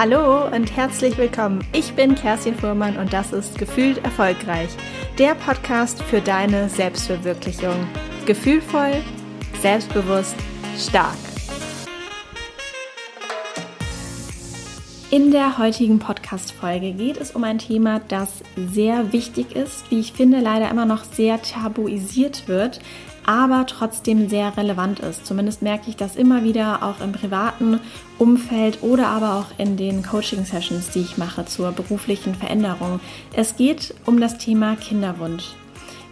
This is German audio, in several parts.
Hallo und herzlich willkommen. Ich bin Kerstin Fuhrmann und das ist Gefühlt Erfolgreich, der Podcast für deine Selbstverwirklichung. Gefühlvoll, selbstbewusst, stark. In der heutigen Podcast-Folge geht es um ein Thema, das sehr wichtig ist, wie ich finde, leider immer noch sehr tabuisiert wird, aber trotzdem sehr relevant ist. Zumindest merke ich das immer wieder auch im privaten Umfeld oder aber auch in den Coaching-Sessions, die ich mache zur beruflichen Veränderung. Es geht um das Thema Kinderwunsch.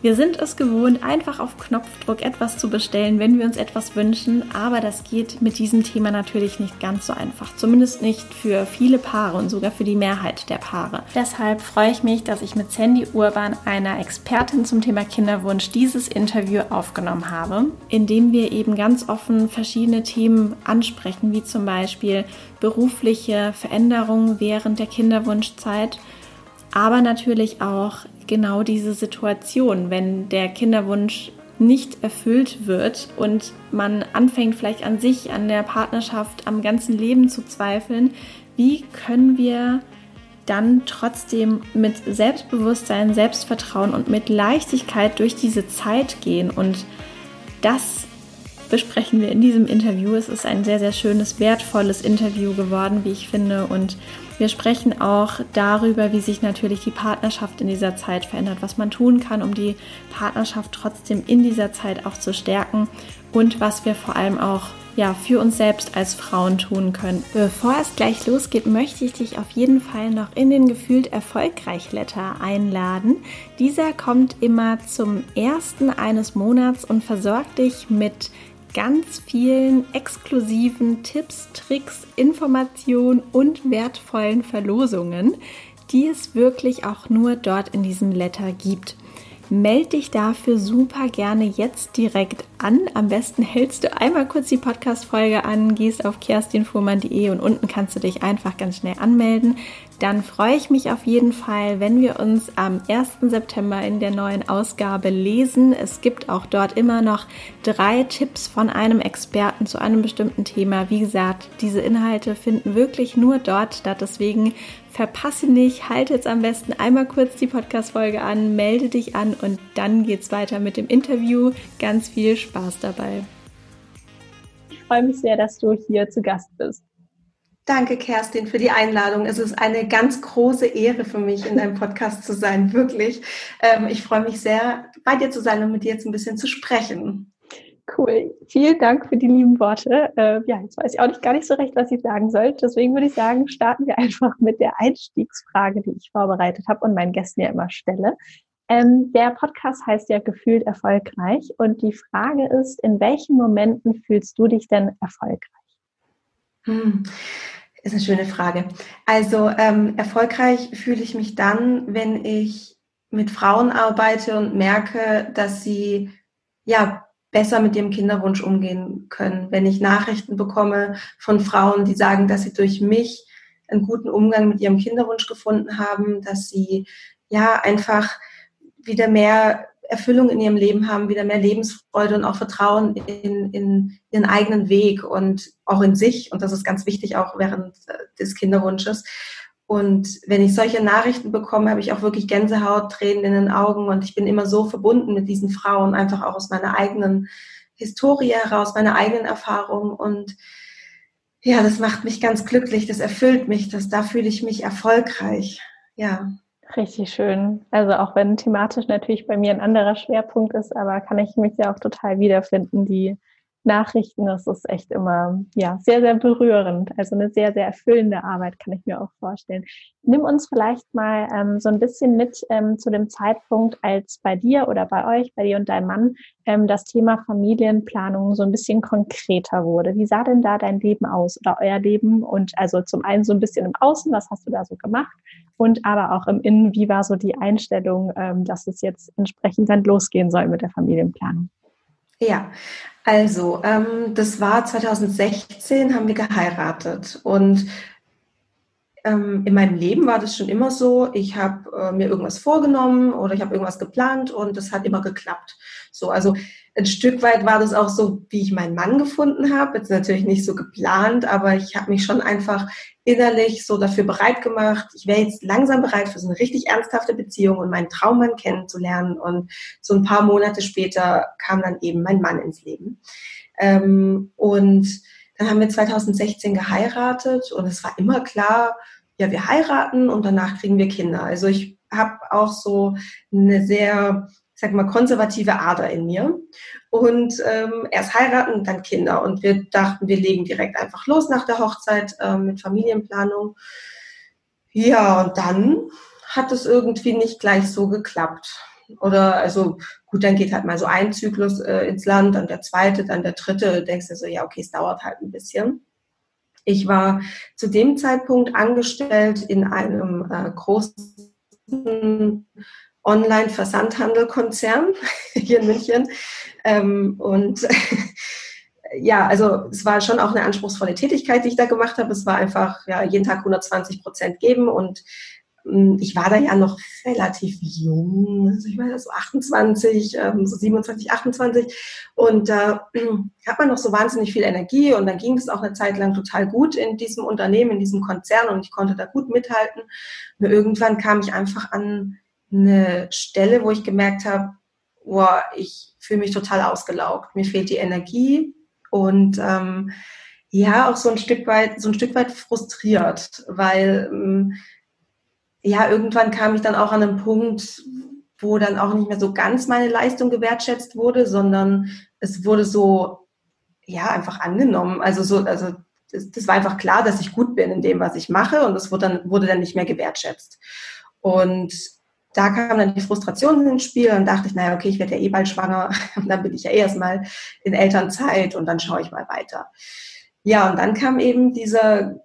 Wir sind es gewohnt, einfach auf Knopfdruck etwas zu bestellen, wenn wir uns etwas wünschen, aber das geht mit diesem Thema natürlich nicht ganz so einfach. Zumindest nicht für viele Paare und sogar für die Mehrheit der Paare. Deshalb freue ich mich, dass ich mit Sandy Urban, einer Expertin zum Thema Kinderwunsch, dieses Interview aufgenommen habe, in dem wir eben ganz offen verschiedene Themen ansprechen, wie zum Beispiel berufliche Veränderungen während der Kinderwunschzeit aber natürlich auch genau diese Situation, wenn der Kinderwunsch nicht erfüllt wird und man anfängt vielleicht an sich, an der Partnerschaft, am ganzen Leben zu zweifeln, wie können wir dann trotzdem mit Selbstbewusstsein, Selbstvertrauen und mit Leichtigkeit durch diese Zeit gehen und das besprechen wir in diesem Interview. Es ist ein sehr, sehr schönes, wertvolles Interview geworden, wie ich finde. Und wir sprechen auch darüber, wie sich natürlich die Partnerschaft in dieser Zeit verändert, was man tun kann, um die Partnerschaft trotzdem in dieser Zeit auch zu stärken und was wir vor allem auch ja, für uns selbst als Frauen tun können. Bevor es gleich losgeht, möchte ich dich auf jeden Fall noch in den Gefühlt Erfolgreich Letter einladen. Dieser kommt immer zum ersten eines Monats und versorgt dich mit ganz vielen exklusiven Tipps, Tricks, Informationen und wertvollen Verlosungen, die es wirklich auch nur dort in diesem Letter gibt. Meld dich dafür super gerne jetzt direkt an. Am besten hältst du einmal kurz die Podcast-Folge an, gehst auf kerstinfuhrmann.de und unten kannst du dich einfach ganz schnell anmelden. Dann freue ich mich auf jeden Fall, wenn wir uns am 1. September in der neuen Ausgabe lesen. Es gibt auch dort immer noch drei Tipps von einem Experten zu einem bestimmten Thema. Wie gesagt, diese Inhalte finden wirklich nur dort statt. Deswegen verpasse nicht, halte jetzt am besten einmal kurz die Podcast-Folge an, melde dich an und dann geht's weiter mit dem Interview. Ganz viel Spaß dabei. Ich freue mich sehr, dass du hier zu Gast bist. Danke, Kerstin, für die Einladung. Es ist eine ganz große Ehre für mich, in deinem Podcast zu sein, wirklich. Ähm, ich freue mich sehr, bei dir zu sein und mit dir jetzt ein bisschen zu sprechen. Cool. Vielen Dank für die lieben Worte. Äh, ja, jetzt weiß ich auch nicht gar nicht so recht, was ich sagen soll. Deswegen würde ich sagen, starten wir einfach mit der Einstiegsfrage, die ich vorbereitet habe und meinen Gästen ja immer stelle. Ähm, der Podcast heißt ja gefühlt erfolgreich und die Frage ist, in welchen Momenten fühlst du dich denn erfolgreich? Hm. Ist eine schöne Frage. Also ähm, erfolgreich fühle ich mich dann, wenn ich mit Frauen arbeite und merke, dass sie ja besser mit ihrem Kinderwunsch umgehen können. Wenn ich Nachrichten bekomme von Frauen, die sagen, dass sie durch mich einen guten Umgang mit ihrem Kinderwunsch gefunden haben, dass sie ja einfach wieder mehr Erfüllung in ihrem Leben haben, wieder mehr Lebensfreude und auch Vertrauen in, in ihren eigenen Weg und auch in sich. Und das ist ganz wichtig auch während des Kinderwunsches. Und wenn ich solche Nachrichten bekomme, habe ich auch wirklich Gänsehaut, Tränen in den Augen und ich bin immer so verbunden mit diesen Frauen, einfach auch aus meiner eigenen Historie heraus, meiner eigenen Erfahrung und ja, das macht mich ganz glücklich, das erfüllt mich, das, da fühle ich mich erfolgreich. Ja. Richtig schön. Also auch wenn thematisch natürlich bei mir ein anderer Schwerpunkt ist, aber kann ich mich ja auch total wiederfinden, die Nachrichten, das ist echt immer ja sehr, sehr berührend. Also eine sehr, sehr erfüllende Arbeit, kann ich mir auch vorstellen. Nimm uns vielleicht mal ähm, so ein bisschen mit ähm, zu dem Zeitpunkt, als bei dir oder bei euch, bei dir und deinem Mann, ähm, das Thema Familienplanung so ein bisschen konkreter wurde. Wie sah denn da dein Leben aus oder euer Leben? Und also zum einen so ein bisschen im Außen, was hast du da so gemacht? Und aber auch im Innen, wie war so die Einstellung, ähm, dass es jetzt entsprechend dann losgehen soll mit der Familienplanung? Ja, also ähm, das war 2016, haben wir geheiratet. Und ähm, in meinem Leben war das schon immer so, ich habe äh, mir irgendwas vorgenommen oder ich habe irgendwas geplant und das hat immer geklappt. So, also ein Stück weit war das auch so, wie ich meinen Mann gefunden habe. Jetzt natürlich nicht so geplant, aber ich habe mich schon einfach innerlich so dafür bereit gemacht. Ich wäre jetzt langsam bereit für so eine richtig ernsthafte Beziehung und meinen Traummann kennenzulernen. Und so ein paar Monate später kam dann eben mein Mann ins Leben. Ähm, und dann haben wir 2016 geheiratet und es war immer klar, ja, wir heiraten und danach kriegen wir Kinder. Also ich habe auch so eine sehr, ich sag mal, konservative Ader in mir. Und ähm, erst heiraten, dann Kinder. Und wir dachten, wir legen direkt einfach los nach der Hochzeit äh, mit Familienplanung. Ja, und dann hat es irgendwie nicht gleich so geklappt. Oder also gut, dann geht halt mal so ein Zyklus äh, ins Land, dann der zweite, dann der dritte. Du denkst dir so, ja, okay, es dauert halt ein bisschen. Ich war zu dem Zeitpunkt angestellt in einem äh, großen Online-Versandhandelkonzern hier in München. Ähm, und ja, also es war schon auch eine anspruchsvolle Tätigkeit, die ich da gemacht habe. Es war einfach ja, jeden Tag 120 Prozent geben und ich war da ja noch relativ jung, also ich war so 28, ähm, so 27, 28 und da äh, hat man noch so wahnsinnig viel Energie und dann ging es auch eine Zeit lang total gut in diesem Unternehmen, in diesem Konzern und ich konnte da gut mithalten. Nur irgendwann kam ich einfach an eine Stelle, wo ich gemerkt habe, boah, ich fühle mich total ausgelaugt, mir fehlt die Energie und ähm, ja, auch so ein Stück weit, so ein Stück weit frustriert, weil ähm, ja, irgendwann kam ich dann auch an einen Punkt, wo dann auch nicht mehr so ganz meine Leistung gewertschätzt wurde, sondern es wurde so, ja, einfach angenommen. Also so, also das, das war einfach klar, dass ich gut bin in dem, was ich mache und es wurde dann, wurde dann nicht mehr gewertschätzt. Und da kam dann die Frustration ins Spiel und dachte ich, naja, okay, ich werde ja eh bald schwanger und dann bin ich ja eh erstmal in Elternzeit und dann schaue ich mal weiter. Ja, und dann kam eben dieser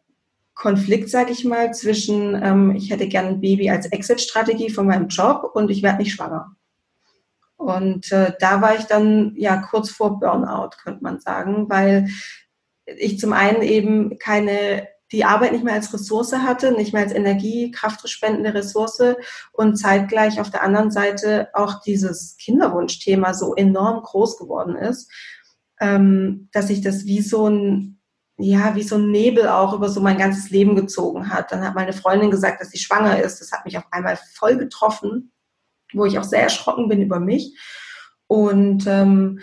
Konflikt, sage ich mal, zwischen ähm, ich hätte gerne ein Baby als Exit-Strategie von meinem Job und ich werde nicht schwanger. Und äh, da war ich dann ja kurz vor Burnout, könnte man sagen, weil ich zum einen eben keine die Arbeit nicht mehr als Ressource hatte, nicht mehr als Energie, kraftspendende Ressource und zeitgleich auf der anderen Seite auch dieses Kinderwunschthema so enorm groß geworden ist, ähm, dass ich das wie so ein ja, wie so ein Nebel auch über so mein ganzes Leben gezogen hat. Dann hat meine Freundin gesagt, dass sie schwanger ist. Das hat mich auf einmal voll getroffen, wo ich auch sehr erschrocken bin über mich. Und ähm,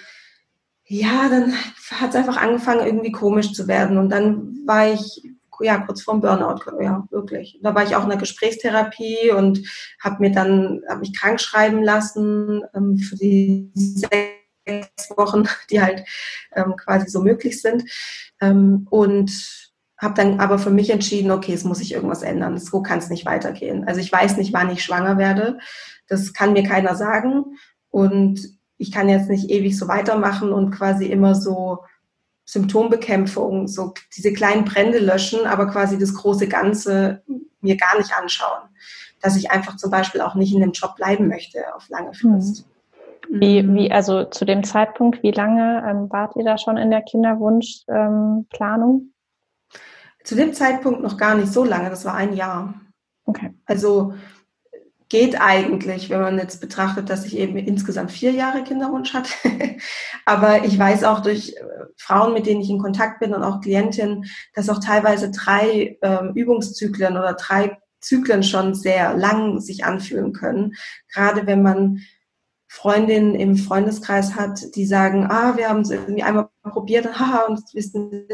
ja, dann hat es einfach angefangen, irgendwie komisch zu werden. Und dann war ich ja kurz vorm Burnout, ja, wirklich. Da war ich auch in der Gesprächstherapie und habe mir dann, habe mich krank schreiben lassen ähm, für die sechs Wochen, die halt ähm, quasi so möglich sind. Ähm, und habe dann aber für mich entschieden, okay, es muss sich irgendwas ändern. So kann es nicht weitergehen. Also ich weiß nicht, wann ich schwanger werde. Das kann mir keiner sagen. Und ich kann jetzt nicht ewig so weitermachen und quasi immer so Symptombekämpfung, so diese kleinen Brände löschen, aber quasi das große Ganze mir gar nicht anschauen. Dass ich einfach zum Beispiel auch nicht in dem Job bleiben möchte auf lange Frist. Mhm. Wie, wie, mhm. also zu dem Zeitpunkt, wie lange ähm, wart ihr da schon in der Kinderwunschplanung? Ähm, zu dem Zeitpunkt noch gar nicht so lange, das war ein Jahr. Okay. Also geht eigentlich, wenn man jetzt betrachtet, dass ich eben insgesamt vier Jahre Kinderwunsch hatte. Aber ich weiß auch durch äh, Frauen, mit denen ich in Kontakt bin und auch Klientinnen, dass auch teilweise drei ähm, Übungszyklen oder drei Zyklen schon sehr lang sich anfühlen können. Gerade wenn man Freundinnen im Freundeskreis hat, die sagen, ah, wir haben es irgendwie einmal probiert, haha, und wir sind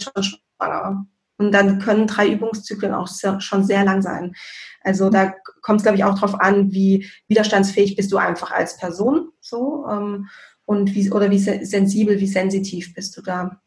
schon schwanger. Und dann können drei Übungszyklen auch sehr, schon sehr lang sein. Also da kommt es, glaube ich, auch darauf an, wie widerstandsfähig bist du einfach als Person so ähm, und wie oder wie sensibel, wie sensitiv bist du da.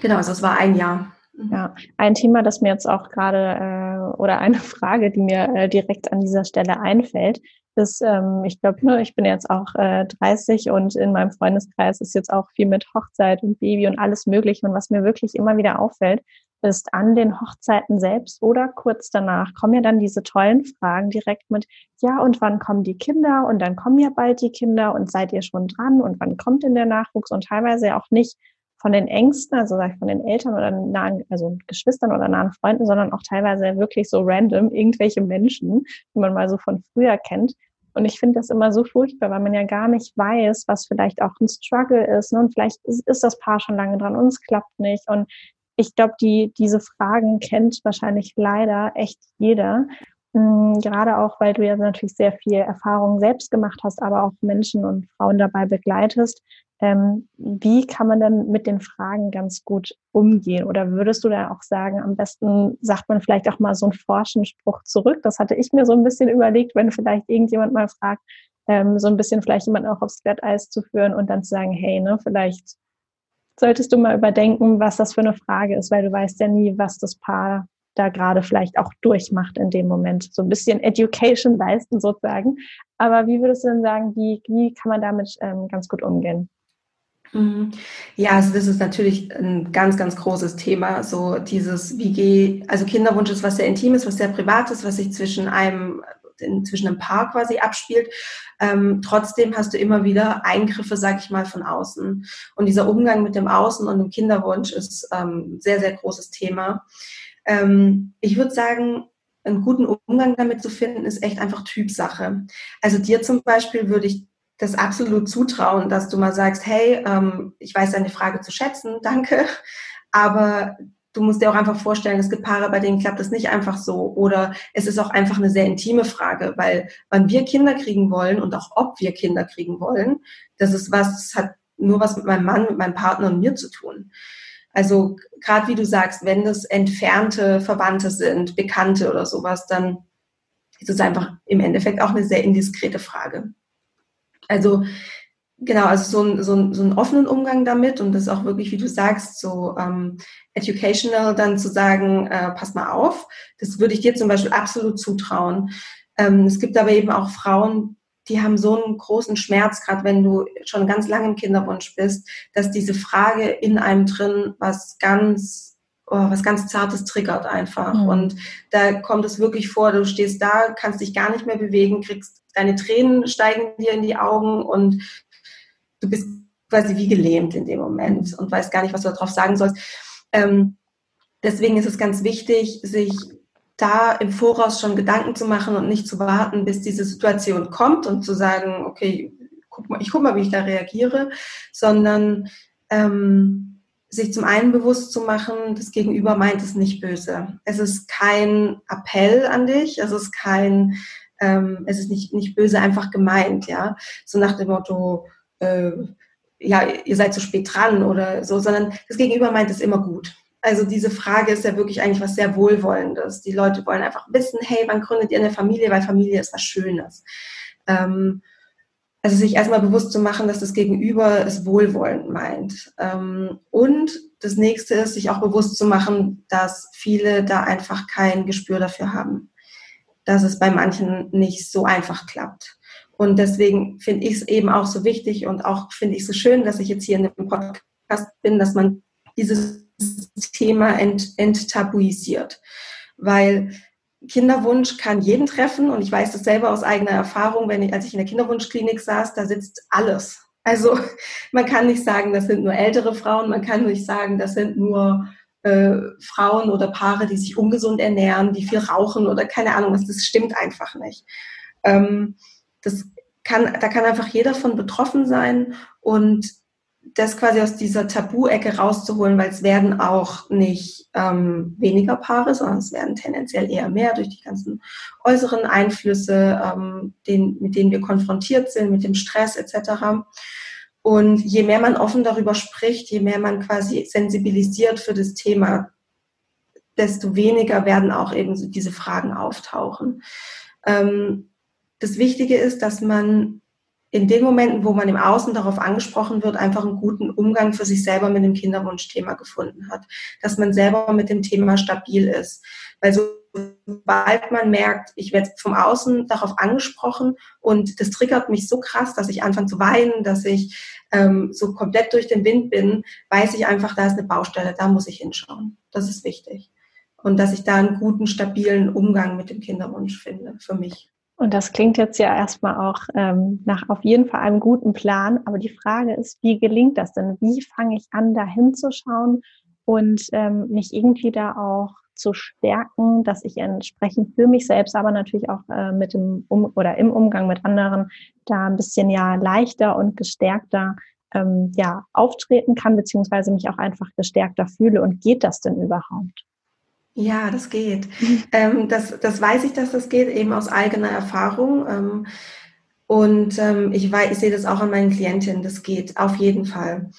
Genau, also es war ein Jahr. Mhm. Ja, ein Thema, das mir jetzt auch gerade äh, oder eine Frage, die mir äh, direkt an dieser Stelle einfällt, ist, ähm, ich glaube, ne, ich bin jetzt auch äh, 30 und in meinem Freundeskreis ist jetzt auch viel mit Hochzeit und Baby und alles Mögliche. Und was mir wirklich immer wieder auffällt, ist an den Hochzeiten selbst oder kurz danach kommen ja dann diese tollen Fragen direkt mit, ja, und wann kommen die Kinder? Und dann kommen ja bald die Kinder und seid ihr schon dran? Und wann kommt denn der Nachwuchs? Und teilweise auch nicht von den Ängsten, also sag ich von den Eltern oder nahen, also Geschwistern oder nahen Freunden, sondern auch teilweise wirklich so random irgendwelche Menschen, die man mal so von früher kennt. Und ich finde das immer so furchtbar, weil man ja gar nicht weiß, was vielleicht auch ein Struggle ist. Ne? Und vielleicht ist, ist das Paar schon lange dran und es klappt nicht. Und ich glaube, die, diese Fragen kennt wahrscheinlich leider echt jeder. Mm, gerade auch, weil du ja natürlich sehr viel Erfahrung selbst gemacht hast, aber auch Menschen und Frauen dabei begleitest. Ähm, wie kann man denn mit den Fragen ganz gut umgehen? Oder würdest du da auch sagen, am besten sagt man vielleicht auch mal so einen Forschenspruch zurück? Das hatte ich mir so ein bisschen überlegt, wenn vielleicht irgendjemand mal fragt, ähm, so ein bisschen vielleicht jemanden auch aufs Glatteis zu führen und dann zu sagen, hey, ne, vielleicht solltest du mal überdenken, was das für eine Frage ist, weil du weißt ja nie, was das Paar da gerade vielleicht auch durchmacht in dem Moment. So ein bisschen Education leisten sozusagen. Aber wie würdest du denn sagen, wie, wie kann man damit ähm, ganz gut umgehen? Mhm. Ja, also das ist natürlich ein ganz, ganz großes Thema. So dieses, wie gehe, also Kinderwunsch ist was sehr Intimes, was sehr Privates, was sich zwischen einem, zwischen einem Paar quasi abspielt. Ähm, trotzdem hast du immer wieder Eingriffe, sag ich mal, von außen. Und dieser Umgang mit dem Außen und dem Kinderwunsch ist ähm, sehr, sehr großes Thema. Ähm, ich würde sagen, einen guten Umgang damit zu finden, ist echt einfach Typsache. Also dir zum Beispiel würde ich das absolut zutrauen, dass du mal sagst, hey, ähm, ich weiß deine Frage zu schätzen, danke, aber du musst dir auch einfach vorstellen, es gibt Paare, bei denen klappt das nicht einfach so. Oder es ist auch einfach eine sehr intime Frage, weil wann wir Kinder kriegen wollen und auch ob wir Kinder kriegen wollen, das ist was, das hat nur was mit meinem Mann, mit meinem Partner und mir zu tun. Also gerade wie du sagst, wenn das entfernte Verwandte sind, Bekannte oder sowas, dann ist es einfach im Endeffekt auch eine sehr indiskrete Frage. Also genau, also so, ein, so, ein, so einen offenen Umgang damit und das auch wirklich, wie du sagst, so ähm, educational dann zu sagen, äh, pass mal auf, das würde ich dir zum Beispiel absolut zutrauen. Ähm, es gibt aber eben auch Frauen, die haben so einen großen Schmerz, gerade wenn du schon ganz lange im Kinderwunsch bist, dass diese Frage in einem drin was ganz, oh, was ganz Zartes triggert einfach. Mhm. Und da kommt es wirklich vor, du stehst da, kannst dich gar nicht mehr bewegen, kriegst deine Tränen steigen dir in die Augen und du bist quasi wie gelähmt in dem Moment und weißt gar nicht, was du darauf sagen sollst. Ähm, deswegen ist es ganz wichtig, sich da im Voraus schon Gedanken zu machen und nicht zu warten, bis diese Situation kommt und zu sagen, okay, guck mal, ich guck mal, wie ich da reagiere, sondern ähm, sich zum einen bewusst zu machen, das Gegenüber meint es nicht böse. Es ist kein Appell an dich, es ist kein, ähm, es ist nicht, nicht böse einfach gemeint, ja. So nach dem Motto, äh, ja, ihr seid zu spät dran oder so, sondern das Gegenüber meint es immer gut. Also diese Frage ist ja wirklich eigentlich was sehr Wohlwollendes. Die Leute wollen einfach wissen, hey, wann gründet ihr eine Familie? Weil Familie ist was Schönes. Ähm, also sich erstmal bewusst zu machen, dass das Gegenüber es wohlwollend meint. Ähm, und das nächste ist, sich auch bewusst zu machen, dass viele da einfach kein Gespür dafür haben. Dass es bei manchen nicht so einfach klappt. Und deswegen finde ich es eben auch so wichtig und auch finde ich so schön, dass ich jetzt hier in dem Podcast bin, dass man dieses Thema ent, enttabuisiert. Weil Kinderwunsch kann jeden treffen und ich weiß das selber aus eigener Erfahrung, wenn ich, als ich in der Kinderwunschklinik saß, da sitzt alles. Also man kann nicht sagen, das sind nur ältere Frauen, man kann nicht sagen, das sind nur äh, Frauen oder Paare, die sich ungesund ernähren, die viel rauchen oder keine Ahnung was, das stimmt einfach nicht. Ähm, das kann, da kann einfach jeder von betroffen sein und das quasi aus dieser Tabu-Ecke rauszuholen, weil es werden auch nicht ähm, weniger Paare, sondern es werden tendenziell eher mehr durch die ganzen äußeren Einflüsse, ähm, den, mit denen wir konfrontiert sind, mit dem Stress etc. Und je mehr man offen darüber spricht, je mehr man quasi sensibilisiert für das Thema, desto weniger werden auch eben so diese Fragen auftauchen. Ähm, das Wichtige ist, dass man in den Momenten, wo man im Außen darauf angesprochen wird, einfach einen guten Umgang für sich selber mit dem Kinderwunschthema gefunden hat. Dass man selber mit dem Thema stabil ist. Weil sobald man merkt, ich werde vom Außen darauf angesprochen und das triggert mich so krass, dass ich anfange zu weinen, dass ich ähm, so komplett durch den Wind bin, weiß ich einfach, da ist eine Baustelle, da muss ich hinschauen. Das ist wichtig. Und dass ich da einen guten, stabilen Umgang mit dem Kinderwunsch finde, für mich. Und das klingt jetzt ja erstmal auch ähm, nach auf jeden Fall einem guten Plan. Aber die Frage ist, wie gelingt das denn? Wie fange ich an, da hinzuschauen und ähm, mich irgendwie da auch zu stärken, dass ich entsprechend für mich selbst, aber natürlich auch äh, mit dem um oder im Umgang mit anderen da ein bisschen ja leichter und gestärkter ähm, ja auftreten kann, beziehungsweise mich auch einfach gestärkter fühle. Und geht das denn überhaupt? Ja, das geht. ähm, das, das weiß ich, dass das geht, eben aus eigener Erfahrung. Ähm, und ähm, ich, weiß, ich sehe das auch an meinen Klientinnen, das geht auf jeden Fall.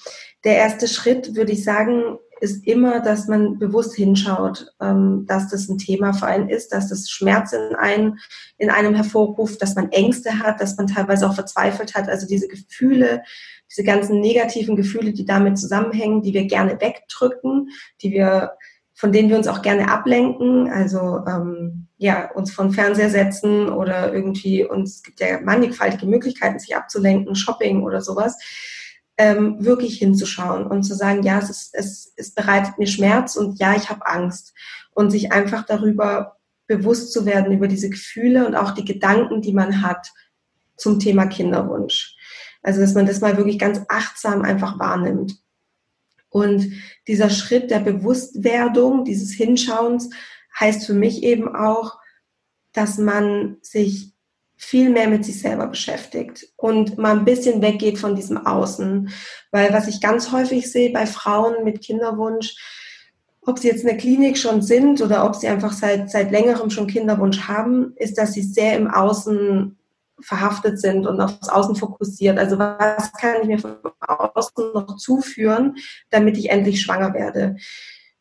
Der erste Schritt, würde ich sagen, ist immer, dass man bewusst hinschaut, ähm, dass das ein Thema für einen ist, dass das Schmerz in einem, in einem hervorruft, dass man Ängste hat, dass man teilweise auch verzweifelt hat. Also diese Gefühle, diese ganzen negativen Gefühle, die damit zusammenhängen, die wir gerne wegdrücken, die wir von denen wir uns auch gerne ablenken, also ähm, ja, uns von Fernseher setzen oder irgendwie uns es gibt ja mannigfaltige Möglichkeiten, sich abzulenken, Shopping oder sowas, ähm, wirklich hinzuschauen und zu sagen, ja, es, ist, es, es bereitet mir Schmerz und ja, ich habe Angst und sich einfach darüber bewusst zu werden über diese Gefühle und auch die Gedanken, die man hat zum Thema Kinderwunsch. Also dass man das mal wirklich ganz achtsam einfach wahrnimmt. Und dieser Schritt der Bewusstwerdung, dieses Hinschauens, heißt für mich eben auch, dass man sich viel mehr mit sich selber beschäftigt und mal ein bisschen weggeht von diesem Außen. Weil was ich ganz häufig sehe bei Frauen mit Kinderwunsch, ob sie jetzt in der Klinik schon sind oder ob sie einfach seit, seit längerem schon Kinderwunsch haben, ist, dass sie sehr im Außen verhaftet sind und aufs Außen fokussiert. Also was kann ich mir von Außen noch zuführen, damit ich endlich schwanger werde?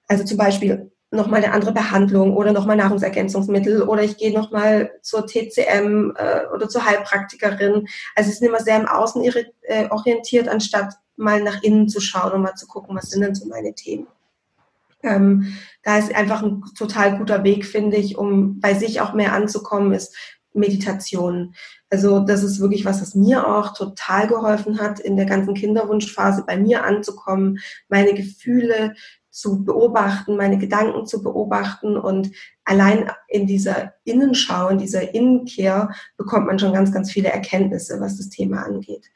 Also zum Beispiel nochmal eine andere Behandlung oder nochmal Nahrungsergänzungsmittel oder ich gehe nochmal zur TCM äh, oder zur Heilpraktikerin. Also es ist immer sehr im Außen äh, orientiert, anstatt mal nach innen zu schauen und mal zu gucken, was sind denn so meine Themen. Ähm, da ist einfach ein total guter Weg, finde ich, um bei sich auch mehr anzukommen, ist Meditation. Also das ist wirklich was, was mir auch total geholfen hat, in der ganzen Kinderwunschphase bei mir anzukommen, meine Gefühle zu beobachten, meine Gedanken zu beobachten und allein in dieser Innenschau, in dieser Innenkehr bekommt man schon ganz, ganz viele Erkenntnisse, was das Thema angeht.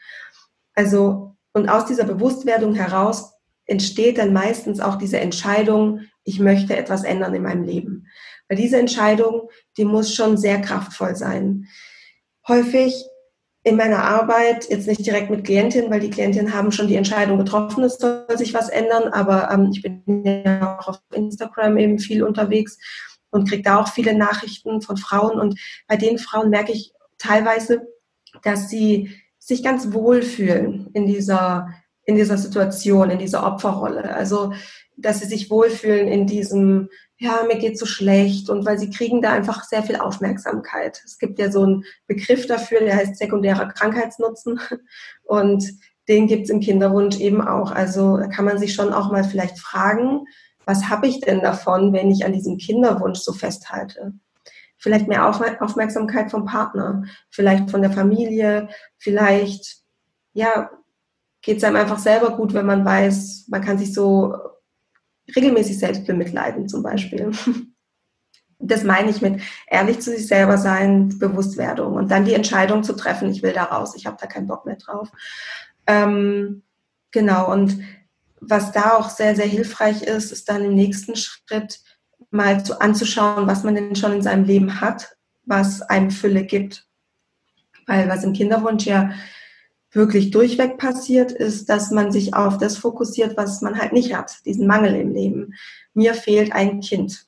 Also, und aus dieser Bewusstwerdung heraus entsteht dann meistens auch diese Entscheidung, ich möchte etwas ändern in meinem Leben. Weil diese Entscheidung, die muss schon sehr kraftvoll sein. Häufig in meiner Arbeit, jetzt nicht direkt mit Klientinnen, weil die Klientinnen haben schon die Entscheidung getroffen, es soll sich was ändern, aber ähm, ich bin ja auch auf Instagram eben viel unterwegs und kriege da auch viele Nachrichten von Frauen und bei den Frauen merke ich teilweise, dass sie sich ganz wohl fühlen in dieser, in dieser Situation, in dieser Opferrolle. Also, dass sie sich wohlfühlen in diesem, ja, mir geht so schlecht und weil sie kriegen da einfach sehr viel Aufmerksamkeit. Es gibt ja so einen Begriff dafür, der heißt sekundärer Krankheitsnutzen und den gibt's im Kinderwunsch eben auch. Also da kann man sich schon auch mal vielleicht fragen, was habe ich denn davon, wenn ich an diesem Kinderwunsch so festhalte? Vielleicht mehr Aufmerksamkeit vom Partner, vielleicht von der Familie, vielleicht, ja, geht's einem einfach selber gut, wenn man weiß, man kann sich so regelmäßig selbst bemitleiden zum Beispiel. Das meine ich mit ehrlich zu sich selber sein, Bewusstwerdung und dann die Entscheidung zu treffen, ich will da raus, ich habe da keinen Bock mehr drauf. Ähm, genau, und was da auch sehr, sehr hilfreich ist, ist dann im nächsten Schritt mal zu, anzuschauen, was man denn schon in seinem Leben hat, was einem Fülle gibt. Weil was im Kinderwunsch ja wirklich durchweg passiert, ist, dass man sich auf das fokussiert, was man halt nicht hat, diesen Mangel im Leben. Mir fehlt ein Kind.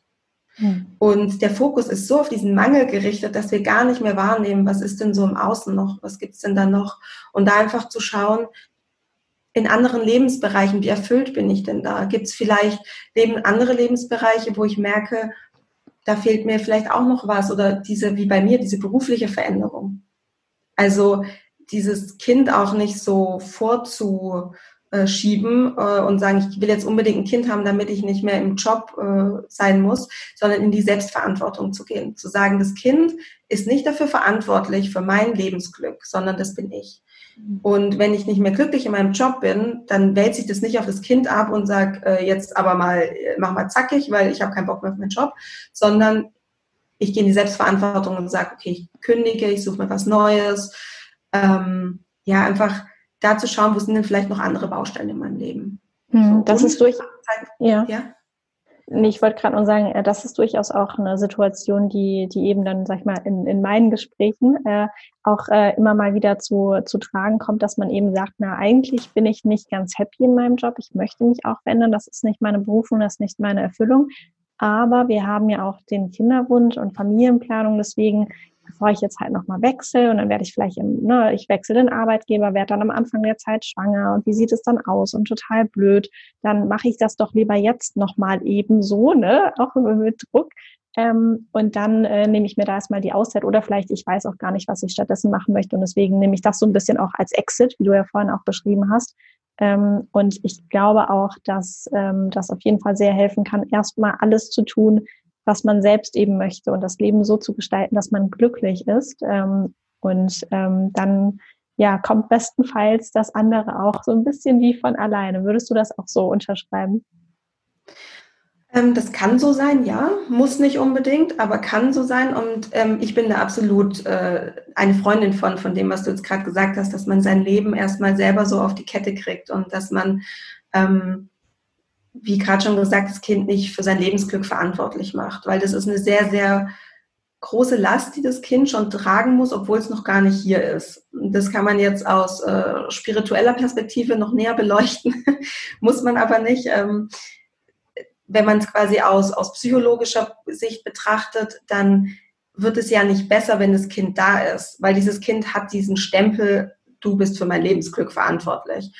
Hm. Und der Fokus ist so auf diesen Mangel gerichtet, dass wir gar nicht mehr wahrnehmen, was ist denn so im Außen noch, was gibt's denn da noch? Und da einfach zu schauen, in anderen Lebensbereichen, wie erfüllt bin ich denn da? Gibt's vielleicht Leben, andere Lebensbereiche, wo ich merke, da fehlt mir vielleicht auch noch was oder diese, wie bei mir, diese berufliche Veränderung. Also dieses Kind auch nicht so vorzuschieben äh, und sagen, ich will jetzt unbedingt ein Kind haben, damit ich nicht mehr im Job äh, sein muss, sondern in die Selbstverantwortung zu gehen. Zu sagen, das Kind ist nicht dafür verantwortlich für mein Lebensglück, sondern das bin ich. Mhm. Und wenn ich nicht mehr glücklich in meinem Job bin, dann wälze ich das nicht auf das Kind ab und sage, äh, jetzt aber mal, mach mal zackig, weil ich habe keinen Bock mehr auf meinen Job, sondern ich gehe in die Selbstverantwortung und sage, okay, ich kündige, ich suche mir was Neues. Ähm, ja, einfach da zu schauen, wo sind denn vielleicht noch andere Baustellen in meinem Leben. Hm, so, das ist durch. Ja. ja. Nee, ich wollte gerade nur sagen, äh, das ist durchaus auch eine Situation, die, die eben dann, sag ich mal, in, in meinen Gesprächen äh, auch äh, immer mal wieder zu, zu tragen kommt, dass man eben sagt, na, eigentlich bin ich nicht ganz happy in meinem Job, ich möchte mich auch verändern, das ist nicht meine Berufung, das ist nicht meine Erfüllung. Aber wir haben ja auch den Kinderwunsch und Familienplanung, deswegen bevor ich jetzt halt nochmal wechsle und dann werde ich vielleicht, im, ne, ich wechsle den Arbeitgeber, werde dann am Anfang der Zeit schwanger und wie sieht es dann aus und total blöd, dann mache ich das doch lieber jetzt nochmal eben so, ne, auch mit Druck. Ähm, und dann äh, nehme ich mir da erstmal die Auszeit oder vielleicht ich weiß auch gar nicht, was ich stattdessen machen möchte und deswegen nehme ich das so ein bisschen auch als Exit, wie du ja vorhin auch beschrieben hast. Ähm, und ich glaube auch, dass ähm, das auf jeden Fall sehr helfen kann, erstmal alles zu tun, was man selbst eben möchte und das Leben so zu gestalten, dass man glücklich ist. Ähm, und ähm, dann ja, kommt bestenfalls das andere auch so ein bisschen wie von alleine. Würdest du das auch so unterschreiben? Ähm, das kann so sein, ja, muss nicht unbedingt, aber kann so sein. Und ähm, ich bin da absolut äh, eine Freundin von, von dem, was du jetzt gerade gesagt hast, dass man sein Leben erstmal selber so auf die Kette kriegt und dass man ähm, wie gerade schon gesagt, das Kind nicht für sein Lebensglück verantwortlich macht, weil das ist eine sehr, sehr große Last, die das Kind schon tragen muss, obwohl es noch gar nicht hier ist. Das kann man jetzt aus äh, spiritueller Perspektive noch näher beleuchten, muss man aber nicht. Ähm, wenn man es quasi aus, aus psychologischer Sicht betrachtet, dann wird es ja nicht besser, wenn das Kind da ist, weil dieses Kind hat diesen Stempel, du bist für mein Lebensglück verantwortlich.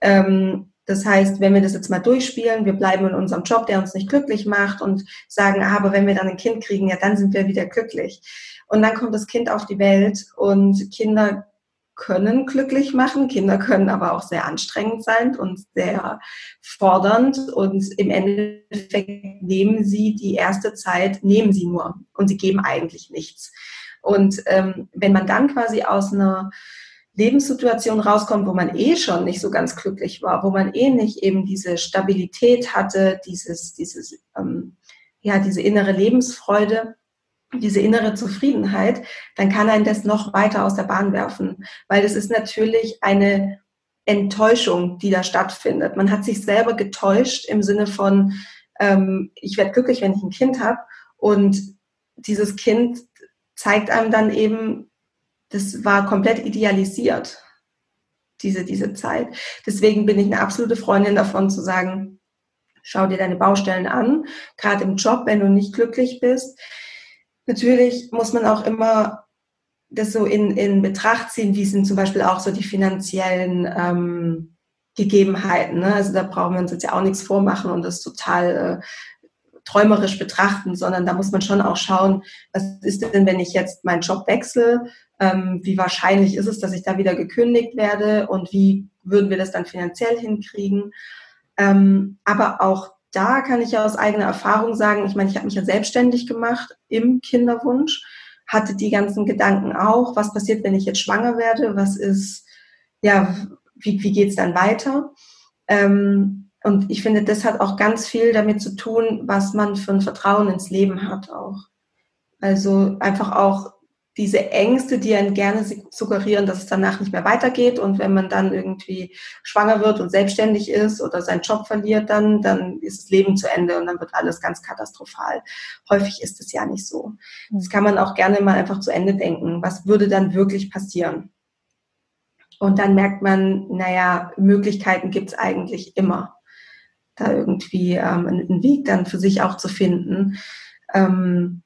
Ähm, das heißt, wenn wir das jetzt mal durchspielen, wir bleiben in unserem Job, der uns nicht glücklich macht und sagen, ah, aber wenn wir dann ein Kind kriegen, ja, dann sind wir wieder glücklich. Und dann kommt das Kind auf die Welt und Kinder können glücklich machen, Kinder können aber auch sehr anstrengend sein und sehr fordernd und im Endeffekt nehmen sie die erste Zeit, nehmen sie nur und sie geben eigentlich nichts. Und ähm, wenn man dann quasi aus einer Lebenssituation rauskommt, wo man eh schon nicht so ganz glücklich war, wo man eh nicht eben diese Stabilität hatte, dieses, dieses, ähm, ja, diese innere Lebensfreude, diese innere Zufriedenheit, dann kann einen das noch weiter aus der Bahn werfen, weil es ist natürlich eine Enttäuschung, die da stattfindet. Man hat sich selber getäuscht im Sinne von, ähm, ich werde glücklich, wenn ich ein Kind habe und dieses Kind zeigt einem dann eben das war komplett idealisiert, diese, diese Zeit. Deswegen bin ich eine absolute Freundin davon zu sagen, schau dir deine Baustellen an, gerade im Job, wenn du nicht glücklich bist. Natürlich muss man auch immer das so in, in Betracht ziehen, wie sind zum Beispiel auch so die finanziellen ähm, Gegebenheiten. Ne? Also da brauchen wir uns jetzt ja auch nichts vormachen und das total äh, träumerisch betrachten, sondern da muss man schon auch schauen, was ist denn, wenn ich jetzt meinen Job wechsle? Ähm, wie wahrscheinlich ist es, dass ich da wieder gekündigt werde und wie würden wir das dann finanziell hinkriegen? Ähm, aber auch da kann ich ja aus eigener Erfahrung sagen, ich meine, ich habe mich ja selbstständig gemacht im Kinderwunsch, hatte die ganzen Gedanken auch, was passiert, wenn ich jetzt schwanger werde, was ist, ja, wie, wie geht es dann weiter? Ähm, und ich finde, das hat auch ganz viel damit zu tun, was man für ein Vertrauen ins Leben hat auch. Also einfach auch diese Ängste, die einen gerne suggerieren, dass es danach nicht mehr weitergeht. Und wenn man dann irgendwie schwanger wird und selbstständig ist oder seinen Job verliert, dann, dann ist das Leben zu Ende und dann wird alles ganz katastrophal. Häufig ist es ja nicht so. Das kann man auch gerne mal einfach zu Ende denken. Was würde dann wirklich passieren? Und dann merkt man, naja, Möglichkeiten gibt es eigentlich immer da irgendwie ähm, einen Weg dann für sich auch zu finden. Ähm,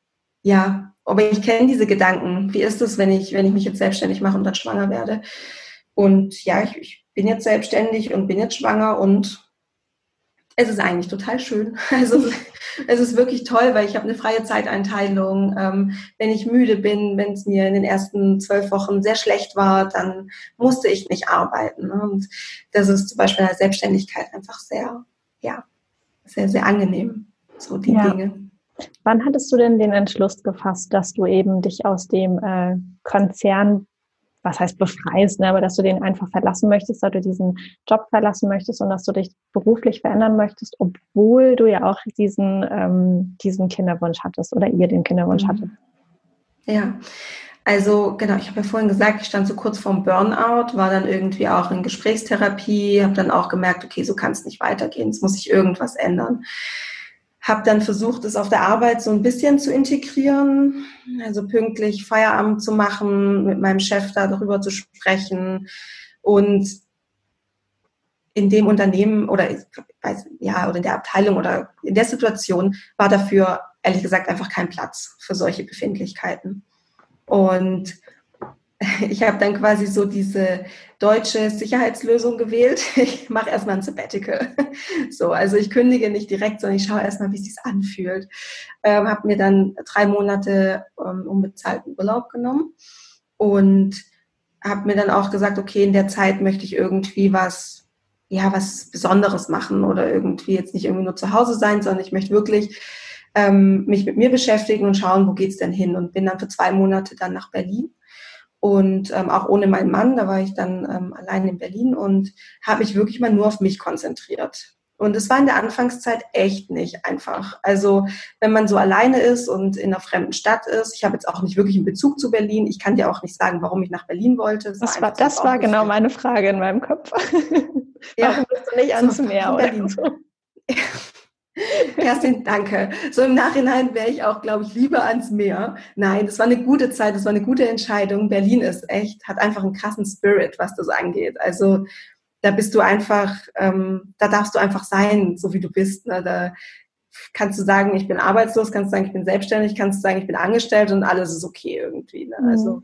ja, aber ich kenne diese Gedanken. Wie ist es, wenn ich, wenn ich mich jetzt selbstständig mache und dann schwanger werde? Und ja, ich, ich bin jetzt selbstständig und bin jetzt schwanger und es ist eigentlich total schön. Also es ist wirklich toll, weil ich habe eine freie Zeiteinteilung. Ähm, wenn ich müde bin, wenn es mir in den ersten zwölf Wochen sehr schlecht war, dann musste ich nicht arbeiten. Und das ist zum Beispiel in der Selbstständigkeit einfach sehr, ja, sehr, sehr angenehm, so die ja. Dinge. Wann hattest du denn den Entschluss gefasst, dass du eben dich aus dem äh, Konzern was heißt befreist, ne, aber dass du den einfach verlassen möchtest, dass du diesen Job verlassen möchtest und dass du dich beruflich verändern möchtest, obwohl du ja auch diesen, ähm, diesen Kinderwunsch hattest oder ihr den Kinderwunsch mhm. hattet. Ja, also genau, ich habe ja vorhin gesagt, ich stand so kurz vorm Burnout, war dann irgendwie auch in Gesprächstherapie, habe dann auch gemerkt, okay, so kann es nicht weitergehen, es muss sich irgendwas ändern. Habe dann versucht, es auf der Arbeit so ein bisschen zu integrieren, also pünktlich Feierabend zu machen, mit meinem Chef da darüber zu sprechen und in dem Unternehmen oder weiß, ja oder in der Abteilung oder in der Situation war dafür ehrlich gesagt einfach kein Platz für solche Befindlichkeiten. Und ich habe dann quasi so diese deutsche Sicherheitslösung gewählt. Ich mache erstmal ein Sabbatical. So, also ich kündige nicht direkt, sondern ich schaue erstmal, wie es sich anfühlt. Ähm, habe mir dann drei Monate ähm, unbezahlten Urlaub genommen und habe mir dann auch gesagt, okay, in der Zeit möchte ich irgendwie was, ja, was Besonderes machen oder irgendwie jetzt nicht irgendwie nur zu Hause sein, sondern ich möchte wirklich ähm, mich mit mir beschäftigen und schauen, wo geht's denn hin und bin dann für zwei Monate dann nach Berlin und ähm, auch ohne meinen Mann, da war ich dann ähm, allein in Berlin und habe mich wirklich mal nur auf mich konzentriert. Und es war in der Anfangszeit echt nicht einfach. Also wenn man so alleine ist und in einer fremden Stadt ist, ich habe jetzt auch nicht wirklich einen Bezug zu Berlin. Ich kann dir auch nicht sagen, warum ich nach Berlin wollte. Das, das war, das war genau meine Frage in meinem Kopf. Ja. warum bist du nicht ans Meer oder so? Kerstin, danke. So im Nachhinein wäre ich auch, glaube ich, lieber ans Meer. Nein, das war eine gute Zeit, das war eine gute Entscheidung. Berlin ist echt, hat einfach einen krassen Spirit, was das angeht. Also da bist du einfach, ähm, da darfst du einfach sein, so wie du bist. Ne? Da kannst du sagen, ich bin arbeitslos, kannst du sagen, ich bin selbstständig, kannst du sagen, ich bin angestellt und alles ist okay irgendwie. Ne? Mhm. Also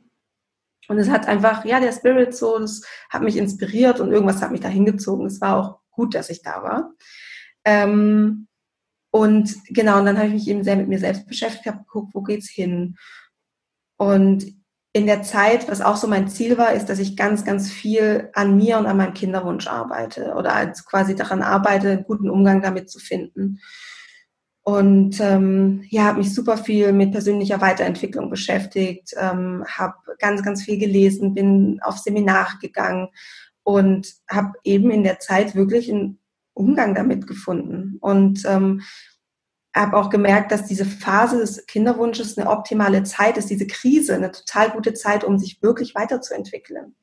und es hat einfach, ja, der Spirit so, das hat mich inspiriert und irgendwas hat mich da hingezogen. Es war auch gut, dass ich da war. Ähm, und genau, und dann habe ich mich eben sehr mit mir selbst beschäftigt, habe geguckt, wo geht's hin. Und in der Zeit, was auch so mein Ziel war, ist, dass ich ganz, ganz viel an mir und an meinem Kinderwunsch arbeite oder als quasi daran arbeite, einen guten Umgang damit zu finden. Und ähm, ja, habe mich super viel mit persönlicher Weiterentwicklung beschäftigt, ähm, habe ganz, ganz viel gelesen, bin auf Seminare gegangen und habe eben in der Zeit wirklich ein Umgang damit gefunden. Und ähm, habe auch gemerkt, dass diese Phase des Kinderwunsches eine optimale Zeit ist, diese Krise eine total gute Zeit, um sich wirklich weiterzuentwickeln.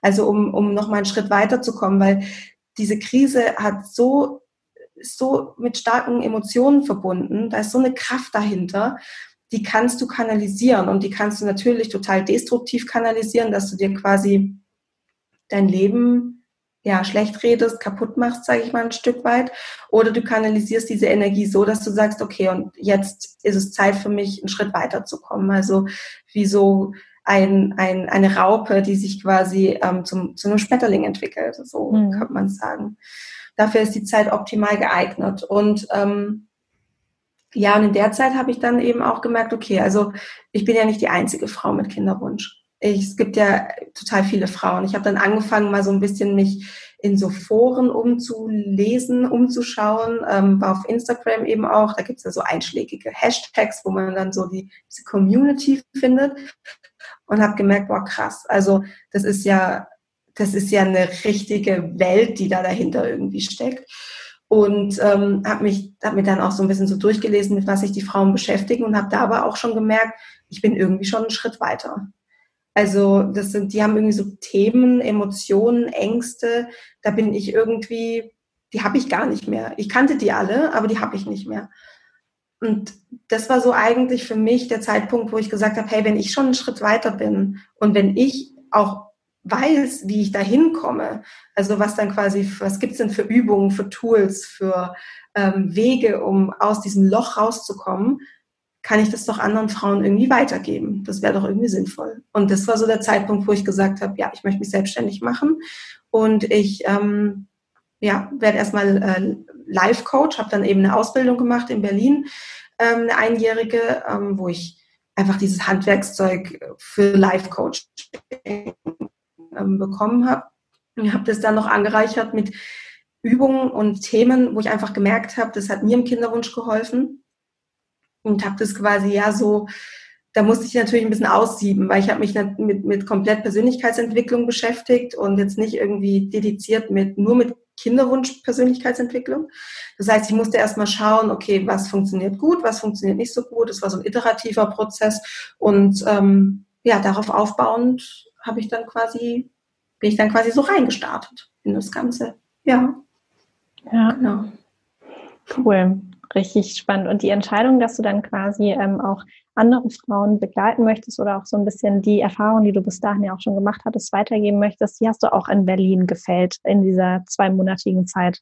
Also um, um nochmal einen Schritt weiterzukommen, weil diese Krise hat so, so mit starken Emotionen verbunden, da ist so eine Kraft dahinter, die kannst du kanalisieren und die kannst du natürlich total destruktiv kanalisieren, dass du dir quasi dein Leben ja, schlecht redest, kaputt machst, sage ich mal ein Stück weit. Oder du kanalisierst diese Energie so, dass du sagst, okay, und jetzt ist es Zeit für mich, einen Schritt weiterzukommen. Also wie so ein, ein, eine Raupe, die sich quasi ähm, zum, zu einem Schmetterling entwickelt. So mhm. könnte man sagen. Dafür ist die Zeit optimal geeignet. Und ähm, ja, und in der Zeit habe ich dann eben auch gemerkt, okay, also ich bin ja nicht die einzige Frau mit Kinderwunsch ich, es gibt ja total viele Frauen. Ich habe dann angefangen, mal so ein bisschen mich in so Foren umzulesen, umzuschauen, ähm, war auf Instagram eben auch. Da gibt es ja so einschlägige Hashtags, wo man dann so die, diese Community findet und habe gemerkt, boah, krass. Also das ist ja, das ist ja eine richtige Welt, die da dahinter irgendwie steckt. Und ähm, habe mich hab mir dann auch so ein bisschen so durchgelesen, mit was sich die Frauen beschäftigen und habe da aber auch schon gemerkt, ich bin irgendwie schon einen Schritt weiter. Also das sind, die haben irgendwie so Themen, Emotionen, Ängste. Da bin ich irgendwie, die habe ich gar nicht mehr. Ich kannte die alle, aber die habe ich nicht mehr. Und das war so eigentlich für mich der Zeitpunkt, wo ich gesagt habe, hey, wenn ich schon einen Schritt weiter bin und wenn ich auch weiß, wie ich da hinkomme, also was dann quasi, was gibt's denn für Übungen, für Tools, für ähm, Wege, um aus diesem Loch rauszukommen, kann ich das doch anderen Frauen irgendwie weitergeben. Das wäre doch irgendwie sinnvoll. Und das war so der Zeitpunkt, wo ich gesagt habe, ja, ich möchte mich selbstständig machen und ich ähm, ja, werde erstmal äh, Life-Coach, habe dann eben eine Ausbildung gemacht in Berlin, ähm, eine einjährige, ähm, wo ich einfach dieses Handwerkszeug für Life-Coach ähm, bekommen habe. Ich habe das dann noch angereichert mit Übungen und Themen, wo ich einfach gemerkt habe, das hat mir im Kinderwunsch geholfen und habe das quasi ja so da musste ich natürlich ein bisschen aussieben, weil ich habe mich mit, mit komplett Persönlichkeitsentwicklung beschäftigt und jetzt nicht irgendwie dediziert mit nur mit Kinderwunsch-Persönlichkeitsentwicklung. Das heißt, ich musste erstmal schauen, okay, was funktioniert gut, was funktioniert nicht so gut. Es war so ein iterativer Prozess und ähm, ja, darauf aufbauend habe ich dann quasi, bin ich dann quasi so reingestartet in das Ganze. Ja. Ja. Genau. Cool. Richtig spannend. Und die Entscheidung, dass du dann quasi ähm, auch andere Frauen begleiten möchtest oder auch so ein bisschen die Erfahrung, die du bis dahin ja auch schon gemacht hattest, weitergeben möchtest, die hast du auch in Berlin gefällt in dieser zweimonatigen Zeit.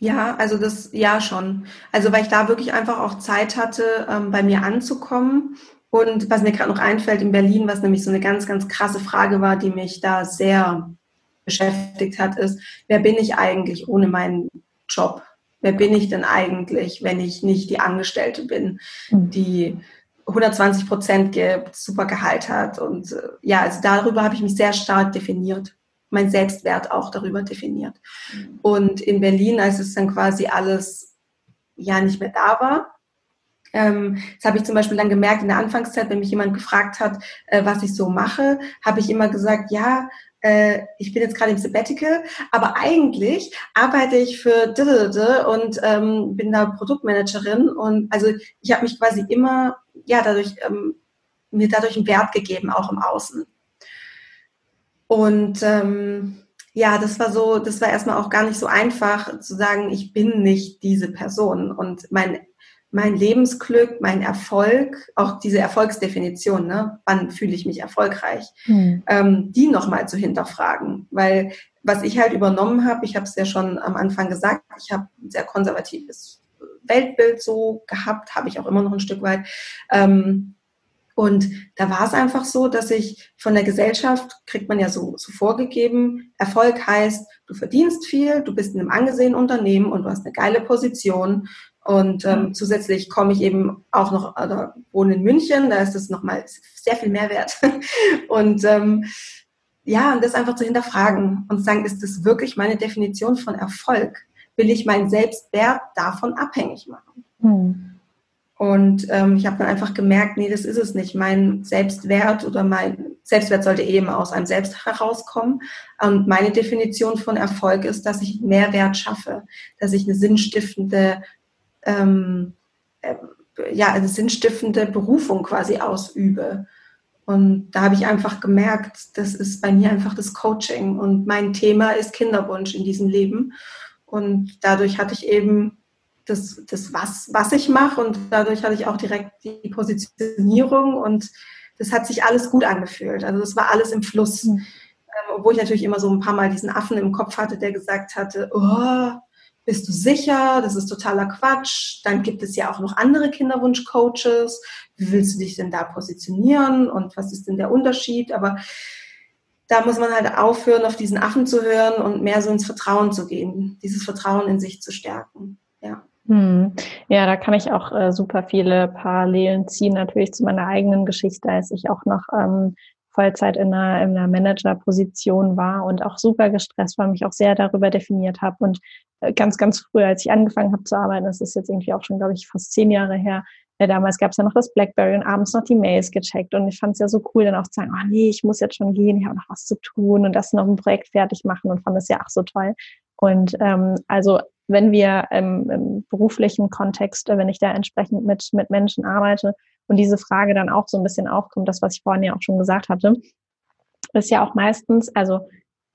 Ja, also das ja schon. Also weil ich da wirklich einfach auch Zeit hatte, ähm, bei mir anzukommen. Und was mir gerade noch einfällt in Berlin, was nämlich so eine ganz, ganz krasse Frage war, die mich da sehr beschäftigt hat, ist, wer bin ich eigentlich ohne meinen Job? Wer bin ich denn eigentlich, wenn ich nicht die Angestellte bin, mhm. die 120 Prozent gibt, super Gehalt hat. Und äh, ja, also darüber habe ich mich sehr stark definiert. Mein Selbstwert auch darüber definiert. Mhm. Und in Berlin, als es dann quasi alles ja nicht mehr da war, ähm, das habe ich zum Beispiel dann gemerkt in der Anfangszeit, wenn mich jemand gefragt hat, äh, was ich so mache, habe ich immer gesagt, ja, äh, ich bin jetzt gerade im Sabbatical, aber eigentlich arbeite ich für Diddle und ähm, bin da Produktmanagerin und also ich habe mich quasi immer, ja, dadurch, ähm, mir dadurch einen Wert gegeben, auch im Außen. Und ähm, ja, das war so, das war erstmal auch gar nicht so einfach zu sagen, ich bin nicht diese Person. Und mein mein Lebensglück, mein Erfolg, auch diese Erfolgsdefinition, ne? wann fühle ich mich erfolgreich, mhm. ähm, die nochmal zu hinterfragen. Weil was ich halt übernommen habe, ich habe es ja schon am Anfang gesagt, ich habe ein sehr konservatives Weltbild so gehabt, habe ich auch immer noch ein Stück weit. Ähm, und da war es einfach so, dass ich von der Gesellschaft, kriegt man ja so, so vorgegeben, Erfolg heißt, du verdienst viel, du bist in einem angesehenen Unternehmen und du hast eine geile Position und ähm, zusätzlich komme ich eben auch noch, also wohne in München, da ist es nochmal sehr viel mehr wert. und ähm, ja, und das einfach zu hinterfragen und zu sagen, ist das wirklich meine Definition von Erfolg? Will ich meinen Selbstwert davon abhängig machen? Hm. Und ähm, ich habe dann einfach gemerkt, nee, das ist es nicht. Mein Selbstwert oder mein Selbstwert sollte eben aus einem Selbst herauskommen. Und meine Definition von Erfolg ist, dass ich Mehrwert schaffe, dass ich eine sinnstiftende ähm, äh, ja, eine sinnstiftende Berufung quasi ausübe. Und da habe ich einfach gemerkt, das ist bei mir einfach das Coaching und mein Thema ist Kinderwunsch in diesem Leben. Und dadurch hatte ich eben das, das was, was ich mache und dadurch hatte ich auch direkt die Positionierung und das hat sich alles gut angefühlt. Also das war alles im Fluss. Mhm. Ähm, obwohl ich natürlich immer so ein paar Mal diesen Affen im Kopf hatte, der gesagt hatte, oh, bist du sicher? Das ist totaler Quatsch. Dann gibt es ja auch noch andere Kinderwunsch-Coaches. Wie willst du dich denn da positionieren? Und was ist denn der Unterschied? Aber da muss man halt aufhören, auf diesen Affen zu hören und mehr so ins Vertrauen zu gehen, dieses Vertrauen in sich zu stärken. Ja. Hm. Ja, da kann ich auch äh, super viele Parallelen ziehen, natürlich zu meiner eigenen Geschichte, als ich auch noch ähm, Vollzeit in einer, in einer Managerposition war und auch super gestresst war, mich auch sehr darüber definiert habe. Und äh, ganz, ganz früh, als ich angefangen habe zu arbeiten, das ist jetzt irgendwie auch schon, glaube ich, fast zehn Jahre her, ja, äh, damals gab es ja noch das Blackberry und abends noch die Mails gecheckt. Und ich fand es ja so cool, dann auch zu sagen, oh nee, ich muss jetzt schon gehen, ich habe noch was zu tun und das noch ein Projekt fertig machen und fand es ja auch so toll. Und ähm, also wenn wir im, im beruflichen Kontext, äh, wenn ich da entsprechend mit, mit Menschen arbeite, und diese Frage dann auch so ein bisschen aufkommt, das, was ich vorhin ja auch schon gesagt hatte, ist ja auch meistens, also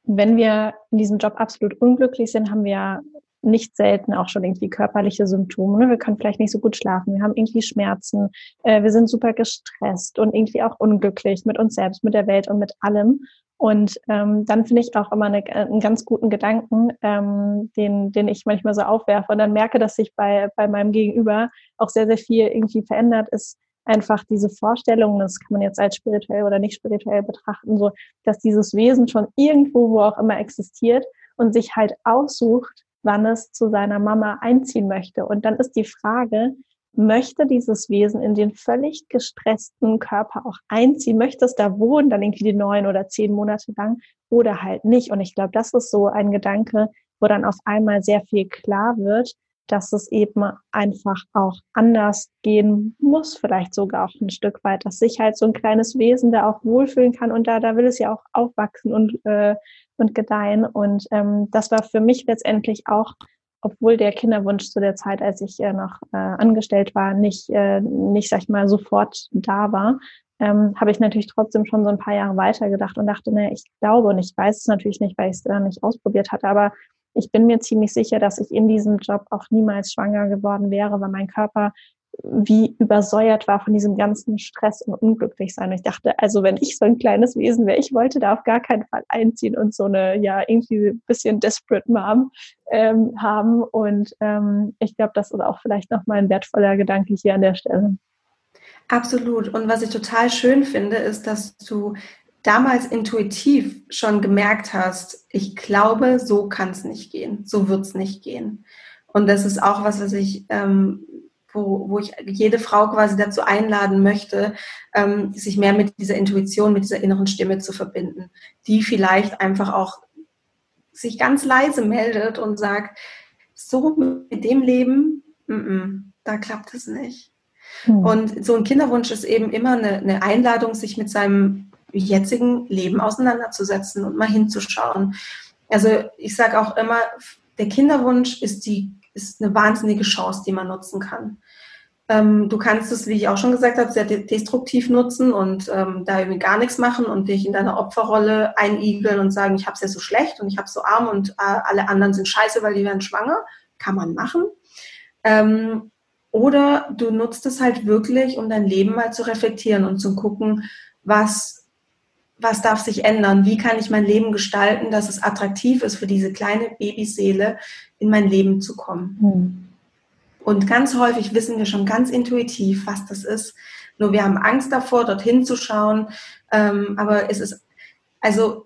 wenn wir in diesem Job absolut unglücklich sind, haben wir nicht selten auch schon irgendwie körperliche Symptome. Ne? Wir können vielleicht nicht so gut schlafen, wir haben irgendwie Schmerzen, äh, wir sind super gestresst und irgendwie auch unglücklich mit uns selbst, mit der Welt und mit allem. Und ähm, dann finde ich auch immer eine, einen ganz guten Gedanken, ähm, den, den ich manchmal so aufwerfe und dann merke, dass sich bei, bei meinem Gegenüber auch sehr, sehr viel irgendwie verändert ist, einfach diese Vorstellung, das kann man jetzt als spirituell oder nicht spirituell betrachten, so, dass dieses Wesen schon irgendwo, wo auch immer existiert und sich halt aussucht, wann es zu seiner Mama einziehen möchte. Und dann ist die Frage, möchte dieses Wesen in den völlig gestressten Körper auch einziehen? Möchte es da wohnen, dann irgendwie die neun oder zehn Monate lang oder halt nicht? Und ich glaube, das ist so ein Gedanke, wo dann auf einmal sehr viel klar wird, dass es eben einfach auch anders gehen muss, vielleicht sogar auch ein Stück weit, dass sich halt so ein kleines Wesen da auch wohlfühlen kann und da, da will es ja auch aufwachsen und, äh, und gedeihen. Und ähm, das war für mich letztendlich auch, obwohl der Kinderwunsch zu der Zeit, als ich äh, noch äh, angestellt war, nicht, äh, nicht, sag ich mal, sofort da war, ähm, habe ich natürlich trotzdem schon so ein paar Jahre weitergedacht und dachte, naja, ich glaube und ich weiß es natürlich nicht, weil ich es äh, nicht ausprobiert hatte, aber ich bin mir ziemlich sicher, dass ich in diesem Job auch niemals schwanger geworden wäre, weil mein Körper wie übersäuert war von diesem ganzen Stress und Unglücklichsein. Ich dachte, also wenn ich so ein kleines Wesen wäre, ich wollte da auf gar keinen Fall einziehen und so eine, ja, irgendwie ein bisschen desperate Mom ähm, haben. Und ähm, ich glaube, das ist auch vielleicht nochmal ein wertvoller Gedanke hier an der Stelle. Absolut. Und was ich total schön finde, ist, dass du damals intuitiv schon gemerkt hast, ich glaube, so kann es nicht gehen, so wird es nicht gehen. Und das ist auch was, was ich, ähm, wo, wo ich jede Frau quasi dazu einladen möchte, ähm, sich mehr mit dieser Intuition, mit dieser inneren Stimme zu verbinden, die vielleicht einfach auch sich ganz leise meldet und sagt, so mit dem Leben, m -m, da klappt es nicht. Hm. Und so ein Kinderwunsch ist eben immer eine, eine Einladung, sich mit seinem jetzigen Leben auseinanderzusetzen und mal hinzuschauen. Also ich sage auch immer, der Kinderwunsch ist, die, ist eine wahnsinnige Chance, die man nutzen kann. Ähm, du kannst es, wie ich auch schon gesagt habe, sehr destruktiv nutzen und ähm, da irgendwie gar nichts machen und dich in deiner Opferrolle einigeln und sagen, ich habe es ja so schlecht und ich habe so arm und äh, alle anderen sind scheiße, weil die werden schwanger. Kann man machen. Ähm, oder du nutzt es halt wirklich, um dein Leben mal zu reflektieren und zu gucken, was was darf sich ändern? Wie kann ich mein Leben gestalten, dass es attraktiv ist für diese kleine Babyseele, in mein Leben zu kommen? Mhm. Und ganz häufig wissen wir schon ganz intuitiv, was das ist. Nur wir haben Angst davor, dorthin zu schauen. Ähm, aber es ist, also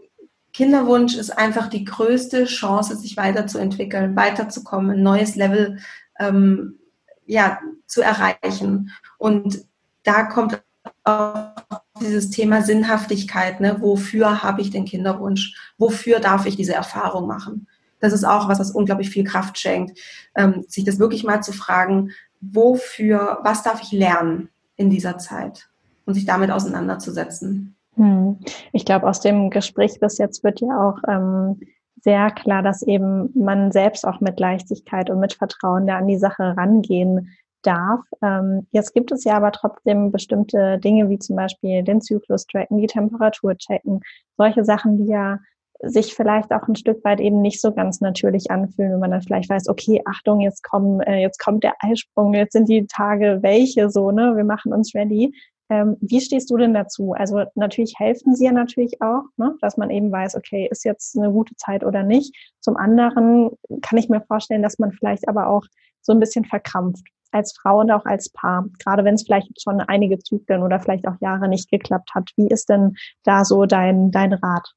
Kinderwunsch ist einfach die größte Chance, sich weiterzuentwickeln, weiterzukommen, ein neues Level ähm, ja, zu erreichen. Und da kommt auch dieses Thema Sinnhaftigkeit. Ne? Wofür habe ich den Kinderwunsch? Wofür darf ich diese Erfahrung machen? Das ist auch was, was unglaublich viel Kraft schenkt, ähm, sich das wirklich mal zu fragen, wofür, was darf ich lernen in dieser Zeit und sich damit auseinanderzusetzen. Hm. Ich glaube, aus dem Gespräch bis jetzt wird ja auch ähm, sehr klar, dass eben man selbst auch mit Leichtigkeit und mit Vertrauen da an die Sache rangehen darf. Ähm, jetzt gibt es ja aber trotzdem bestimmte Dinge, wie zum Beispiel den Zyklus tracken, die Temperatur checken, solche Sachen, die ja sich vielleicht auch ein Stück weit eben nicht so ganz natürlich anfühlen, wenn man dann vielleicht weiß, okay, Achtung, jetzt kommen, äh, jetzt kommt der Eisprung, jetzt sind die Tage welche so, ne? Wir machen uns ready. Ähm, wie stehst du denn dazu? Also natürlich helfen sie ja natürlich auch, ne? dass man eben weiß, okay, ist jetzt eine gute Zeit oder nicht. Zum anderen kann ich mir vorstellen, dass man vielleicht aber auch so ein bisschen verkrampft als Frau und auch als Paar, gerade wenn es vielleicht schon einige Zyklen oder vielleicht auch Jahre nicht geklappt hat. Wie ist denn da so dein, dein Rat?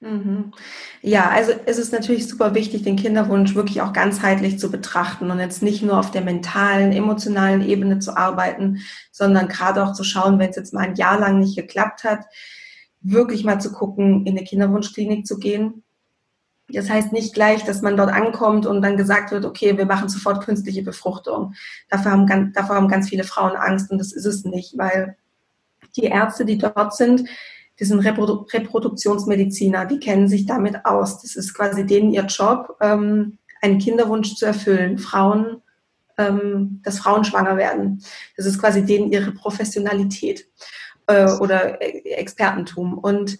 Mhm. Ja, also es ist natürlich super wichtig, den Kinderwunsch wirklich auch ganzheitlich zu betrachten und jetzt nicht nur auf der mentalen, emotionalen Ebene zu arbeiten, sondern gerade auch zu schauen, wenn es jetzt mal ein Jahr lang nicht geklappt hat, wirklich mal zu gucken, in eine Kinderwunschklinik zu gehen, das heißt nicht gleich, dass man dort ankommt und dann gesagt wird, okay, wir machen sofort künstliche Befruchtung. Dafür haben, ganz, dafür haben ganz viele Frauen Angst und das ist es nicht, weil die Ärzte, die dort sind, die sind Reprodu Reproduktionsmediziner, die kennen sich damit aus. Das ist quasi denen ihr Job, ähm, einen Kinderwunsch zu erfüllen, Frauen, ähm, dass Frauen schwanger werden. Das ist quasi denen ihre Professionalität äh, oder Expertentum. Und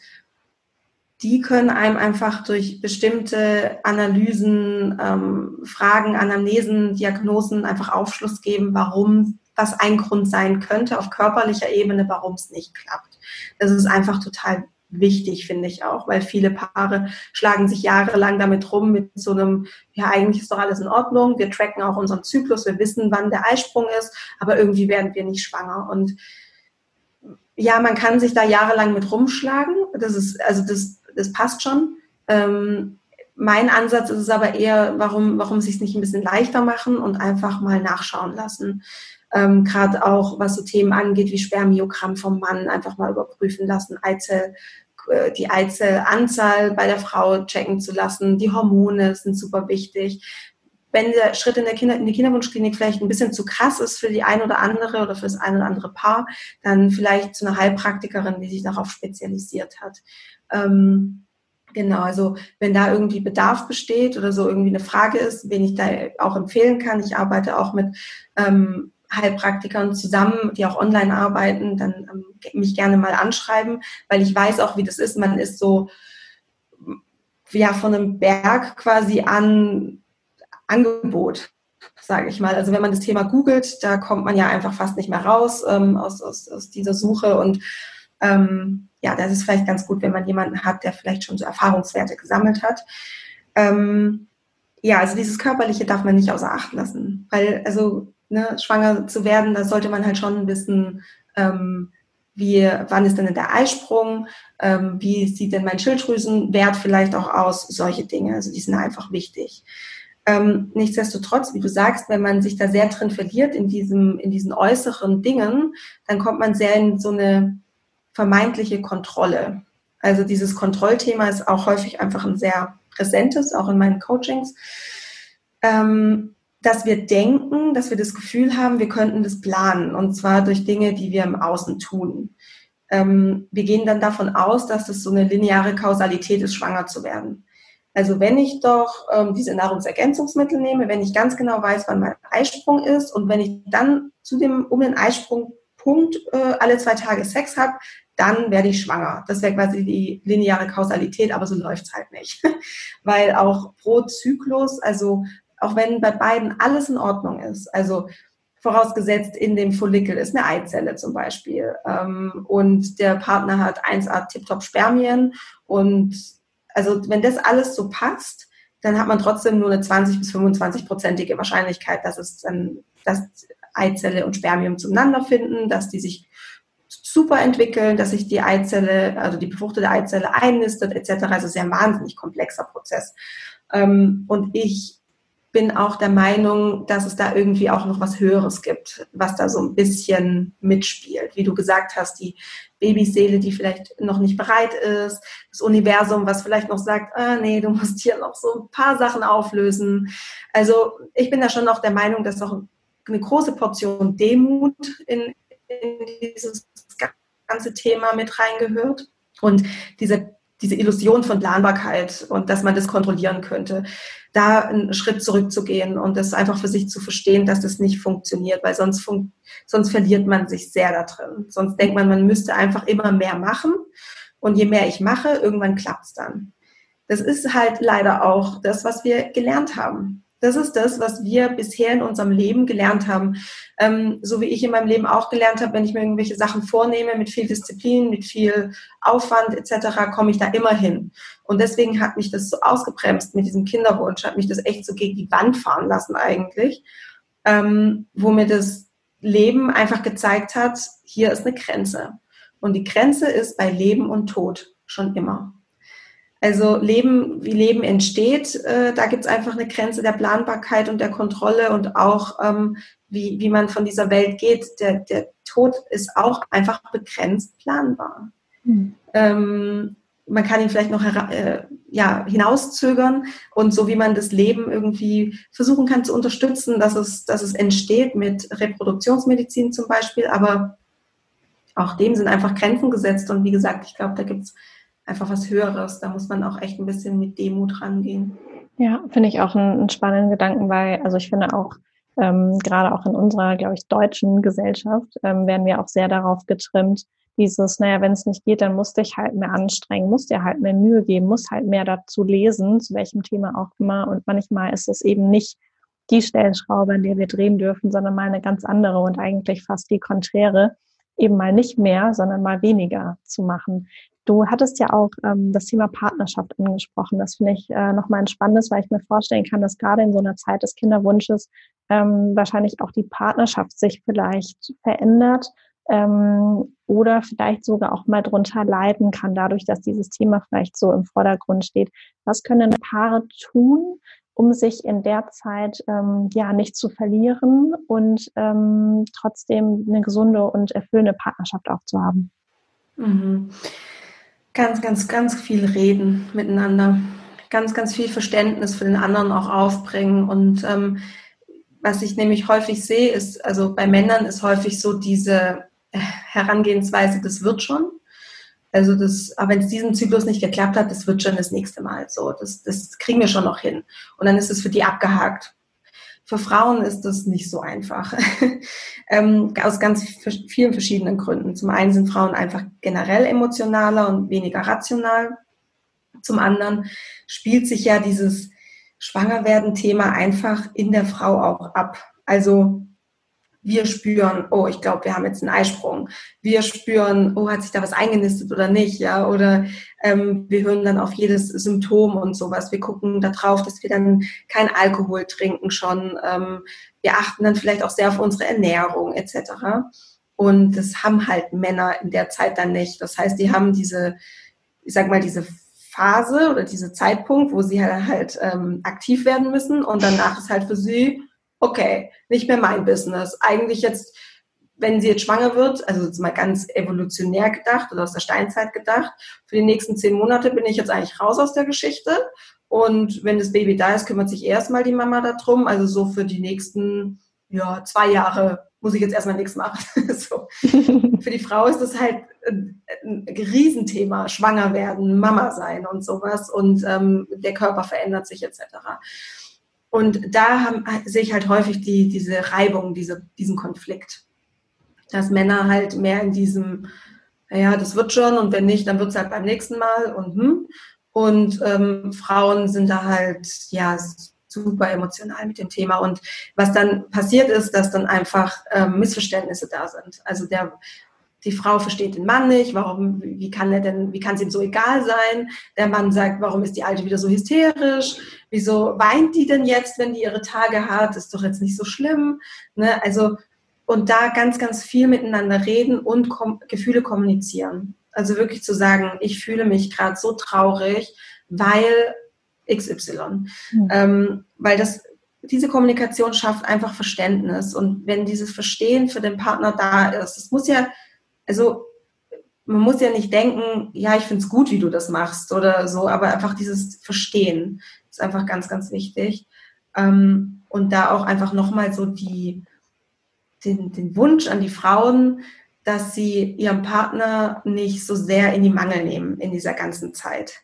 die können einem einfach durch bestimmte Analysen, ähm, Fragen, Anamnesen, Diagnosen einfach Aufschluss geben, warum, was ein Grund sein könnte auf körperlicher Ebene, warum es nicht klappt. Das ist einfach total wichtig, finde ich auch, weil viele Paare schlagen sich jahrelang damit rum, mit so einem, ja, eigentlich ist doch alles in Ordnung, wir tracken auch unseren Zyklus, wir wissen, wann der Eisprung ist, aber irgendwie werden wir nicht schwanger. Und ja, man kann sich da jahrelang mit rumschlagen. Das ist, also das das passt schon. Ähm, mein Ansatz ist es aber eher, warum, warum sich nicht ein bisschen leichter machen und einfach mal nachschauen lassen. Ähm, Gerade auch, was so Themen angeht, wie Spermiogramm vom Mann, einfach mal überprüfen lassen, Eizell, äh, die Eizellanzahl bei der Frau checken zu lassen. Die Hormone sind super wichtig. Wenn der Schritt in, der Kinder, in die Kinderwunschklinik vielleicht ein bisschen zu krass ist für die ein oder andere oder für das ein oder andere Paar, dann vielleicht zu einer Heilpraktikerin, die sich darauf spezialisiert hat. Ähm, genau, also wenn da irgendwie Bedarf besteht oder so irgendwie eine Frage ist, wen ich da auch empfehlen kann. Ich arbeite auch mit ähm, Heilpraktikern zusammen, die auch online arbeiten, dann ähm, mich gerne mal anschreiben, weil ich weiß auch, wie das ist. Man ist so ja von einem Berg quasi an Angebot, sage ich mal. Also wenn man das Thema googelt, da kommt man ja einfach fast nicht mehr raus ähm, aus, aus, aus dieser Suche. Und ähm, ja, das ist vielleicht ganz gut, wenn man jemanden hat, der vielleicht schon so Erfahrungswerte gesammelt hat. Ähm, ja, also dieses Körperliche darf man nicht außer Acht lassen, weil also ne, schwanger zu werden, da sollte man halt schon wissen, ähm, wie, wann ist denn der Eisprung, ähm, wie sieht denn mein Schilddrüsenwert vielleicht auch aus, solche Dinge, also die sind einfach wichtig. Ähm, nichtsdestotrotz, wie du sagst, wenn man sich da sehr drin verliert in diesem, in diesen äußeren Dingen, dann kommt man sehr in so eine vermeintliche Kontrolle. Also dieses Kontrollthema ist auch häufig einfach ein sehr präsentes, auch in meinen Coachings, ähm, dass wir denken, dass wir das Gefühl haben, wir könnten das planen und zwar durch Dinge, die wir im Außen tun. Ähm, wir gehen dann davon aus, dass das so eine lineare Kausalität ist, schwanger zu werden. Also wenn ich doch ähm, diese Nahrungsergänzungsmittel nehme, wenn ich ganz genau weiß, wann mein Eisprung ist und wenn ich dann zu dem um den Eisprungpunkt äh, alle zwei Tage Sex habe, dann werde ich schwanger. Das wäre quasi die lineare Kausalität, aber so läuft's halt nicht. Weil auch pro Zyklus, also auch wenn bei beiden alles in Ordnung ist, also vorausgesetzt in dem Follikel ist eine Eizelle zum Beispiel ähm, und der Partner hat 1A Tiptop Spermien und also wenn das alles so passt, dann hat man trotzdem nur eine 20 bis 25 prozentige Wahrscheinlichkeit, dass es dann, dass Eizelle und Spermium zueinander finden, dass die sich super entwickeln, dass sich die Eizelle, also die befruchtete Eizelle einnistet etc. Also sehr wahnsinnig komplexer Prozess. Ähm, und ich bin auch der Meinung, dass es da irgendwie auch noch was Höheres gibt, was da so ein bisschen mitspielt. Wie du gesagt hast, die Babyseele, die vielleicht noch nicht bereit ist, das Universum, was vielleicht noch sagt, ah, nee, du musst hier noch so ein paar Sachen auflösen. Also ich bin da schon auch der Meinung, dass auch eine große Portion Demut in, in dieses ganze Thema mit reingehört. Und diese diese Illusion von Planbarkeit und dass man das kontrollieren könnte, da einen Schritt zurückzugehen und das einfach für sich zu verstehen, dass das nicht funktioniert, weil sonst, fun sonst verliert man sich sehr da drin. Sonst denkt man, man müsste einfach immer mehr machen und je mehr ich mache, irgendwann klappt's dann. Das ist halt leider auch das, was wir gelernt haben. Das ist das, was wir bisher in unserem Leben gelernt haben. Ähm, so wie ich in meinem Leben auch gelernt habe, wenn ich mir irgendwelche Sachen vornehme, mit viel Disziplin, mit viel Aufwand etc., komme ich da immer hin. Und deswegen hat mich das so ausgebremst mit diesem Kinderwunsch, hat mich das echt so gegen die Wand fahren lassen eigentlich, ähm, wo mir das Leben einfach gezeigt hat, hier ist eine Grenze. Und die Grenze ist bei Leben und Tod schon immer. Also Leben, wie Leben entsteht, äh, da gibt es einfach eine Grenze der Planbarkeit und der Kontrolle und auch ähm, wie, wie man von dieser Welt geht. Der, der Tod ist auch einfach begrenzt planbar. Mhm. Ähm, man kann ihn vielleicht noch äh, ja, hinauszögern und so wie man das Leben irgendwie versuchen kann zu unterstützen, dass es, dass es entsteht mit Reproduktionsmedizin zum Beispiel, aber auch dem sind einfach Grenzen gesetzt und wie gesagt, ich glaube, da gibt es einfach was Höheres. Da muss man auch echt ein bisschen mit Demut rangehen. Ja, finde ich auch einen, einen, spannenden Gedanken, weil, also ich finde auch, ähm, gerade auch in unserer, glaube ich, deutschen Gesellschaft ähm, werden wir auch sehr darauf getrimmt, dieses, naja, wenn es nicht geht, dann musst du dich halt mehr anstrengen, musst dir halt mehr Mühe geben, musst halt mehr dazu lesen, zu welchem Thema auch immer. Und manchmal ist es eben nicht die Stellschraube, an der wir drehen dürfen, sondern mal eine ganz andere und eigentlich fast die konträre, eben mal nicht mehr, sondern mal weniger zu machen. Du hattest ja auch ähm, das Thema Partnerschaft angesprochen. Das finde ich äh, nochmal ein spannendes, weil ich mir vorstellen kann, dass gerade in so einer Zeit des Kinderwunsches ähm, wahrscheinlich auch die Partnerschaft sich vielleicht verändert ähm, oder vielleicht sogar auch mal drunter leiden kann, dadurch, dass dieses Thema vielleicht so im Vordergrund steht. Was können Paare tun, um sich in der Zeit ähm, ja nicht zu verlieren und ähm, trotzdem eine gesunde und erfüllende Partnerschaft auch zu haben? Mhm. Ganz, ganz, ganz viel reden miteinander. ganz, ganz viel Verständnis für den anderen auch aufbringen. Und ähm, was ich nämlich häufig sehe, ist, also bei Männern ist häufig so diese Herangehensweise, das wird schon. Also das, aber wenn es diesen Zyklus nicht geklappt hat, das wird schon das nächste Mal so. Das, das kriegen wir schon noch hin. Und dann ist es für die abgehakt. Für Frauen ist das nicht so einfach. ähm, aus ganz vielen verschiedenen Gründen. Zum einen sind Frauen einfach generell emotionaler und weniger rational. Zum anderen spielt sich ja dieses Schwangerwerden-Thema einfach in der Frau auch ab. Also wir spüren, oh, ich glaube, wir haben jetzt einen Eisprung. Wir spüren, oh, hat sich da was eingenistet oder nicht, ja? Oder ähm, wir hören dann auf jedes Symptom und sowas. Wir gucken darauf, dass wir dann kein Alkohol trinken schon. Ähm, wir achten dann vielleicht auch sehr auf unsere Ernährung etc. Und das haben halt Männer in der Zeit dann nicht. Das heißt, die haben diese, ich sag mal, diese Phase oder diese Zeitpunkt, wo sie halt, halt ähm, aktiv werden müssen und danach ist halt für sie okay, nicht mehr mein Business. Eigentlich jetzt, wenn sie jetzt schwanger wird, also jetzt mal ganz evolutionär gedacht oder aus der Steinzeit gedacht, für die nächsten zehn Monate bin ich jetzt eigentlich raus aus der Geschichte. Und wenn das Baby da ist, kümmert sich erstmal die Mama darum. Also so für die nächsten ja, zwei Jahre muss ich jetzt erstmal nichts machen. so. Für die Frau ist das halt ein, Riesenthema, schwanger werden, Mama sein und sowas. Und ähm, der Körper verändert sich etc. Und da haben, sehe ich halt häufig die, diese Reibung, diese, diesen Konflikt. Dass Männer halt mehr in diesem, naja, das wird schon und wenn nicht, dann wird es halt beim nächsten Mal und hm. Und ähm, Frauen sind da halt, ja, super emotional mit dem Thema. Und was dann passiert ist, dass dann einfach ähm, Missverständnisse da sind. Also der, die Frau versteht den Mann nicht, warum, wie kann er denn, wie kann es ihm so egal sein? Der Mann sagt, warum ist die Alte wieder so hysterisch? Wieso weint die denn jetzt, wenn die ihre Tage hat? Ist doch jetzt nicht so schlimm. Ne? Also, und da ganz, ganz viel miteinander reden und kom Gefühle kommunizieren. Also wirklich zu sagen, ich fühle mich gerade so traurig, weil XY. Mhm. Ähm, weil das, diese Kommunikation schafft einfach Verständnis. Und wenn dieses Verstehen für den Partner da ist, es muss ja also man muss ja nicht denken, ja, ich finde es gut, wie du das machst oder so, aber einfach dieses Verstehen ist einfach ganz, ganz wichtig. Ähm, und da auch einfach nochmal so die, den, den Wunsch an die Frauen, dass sie ihren Partner nicht so sehr in die Mangel nehmen in dieser ganzen Zeit.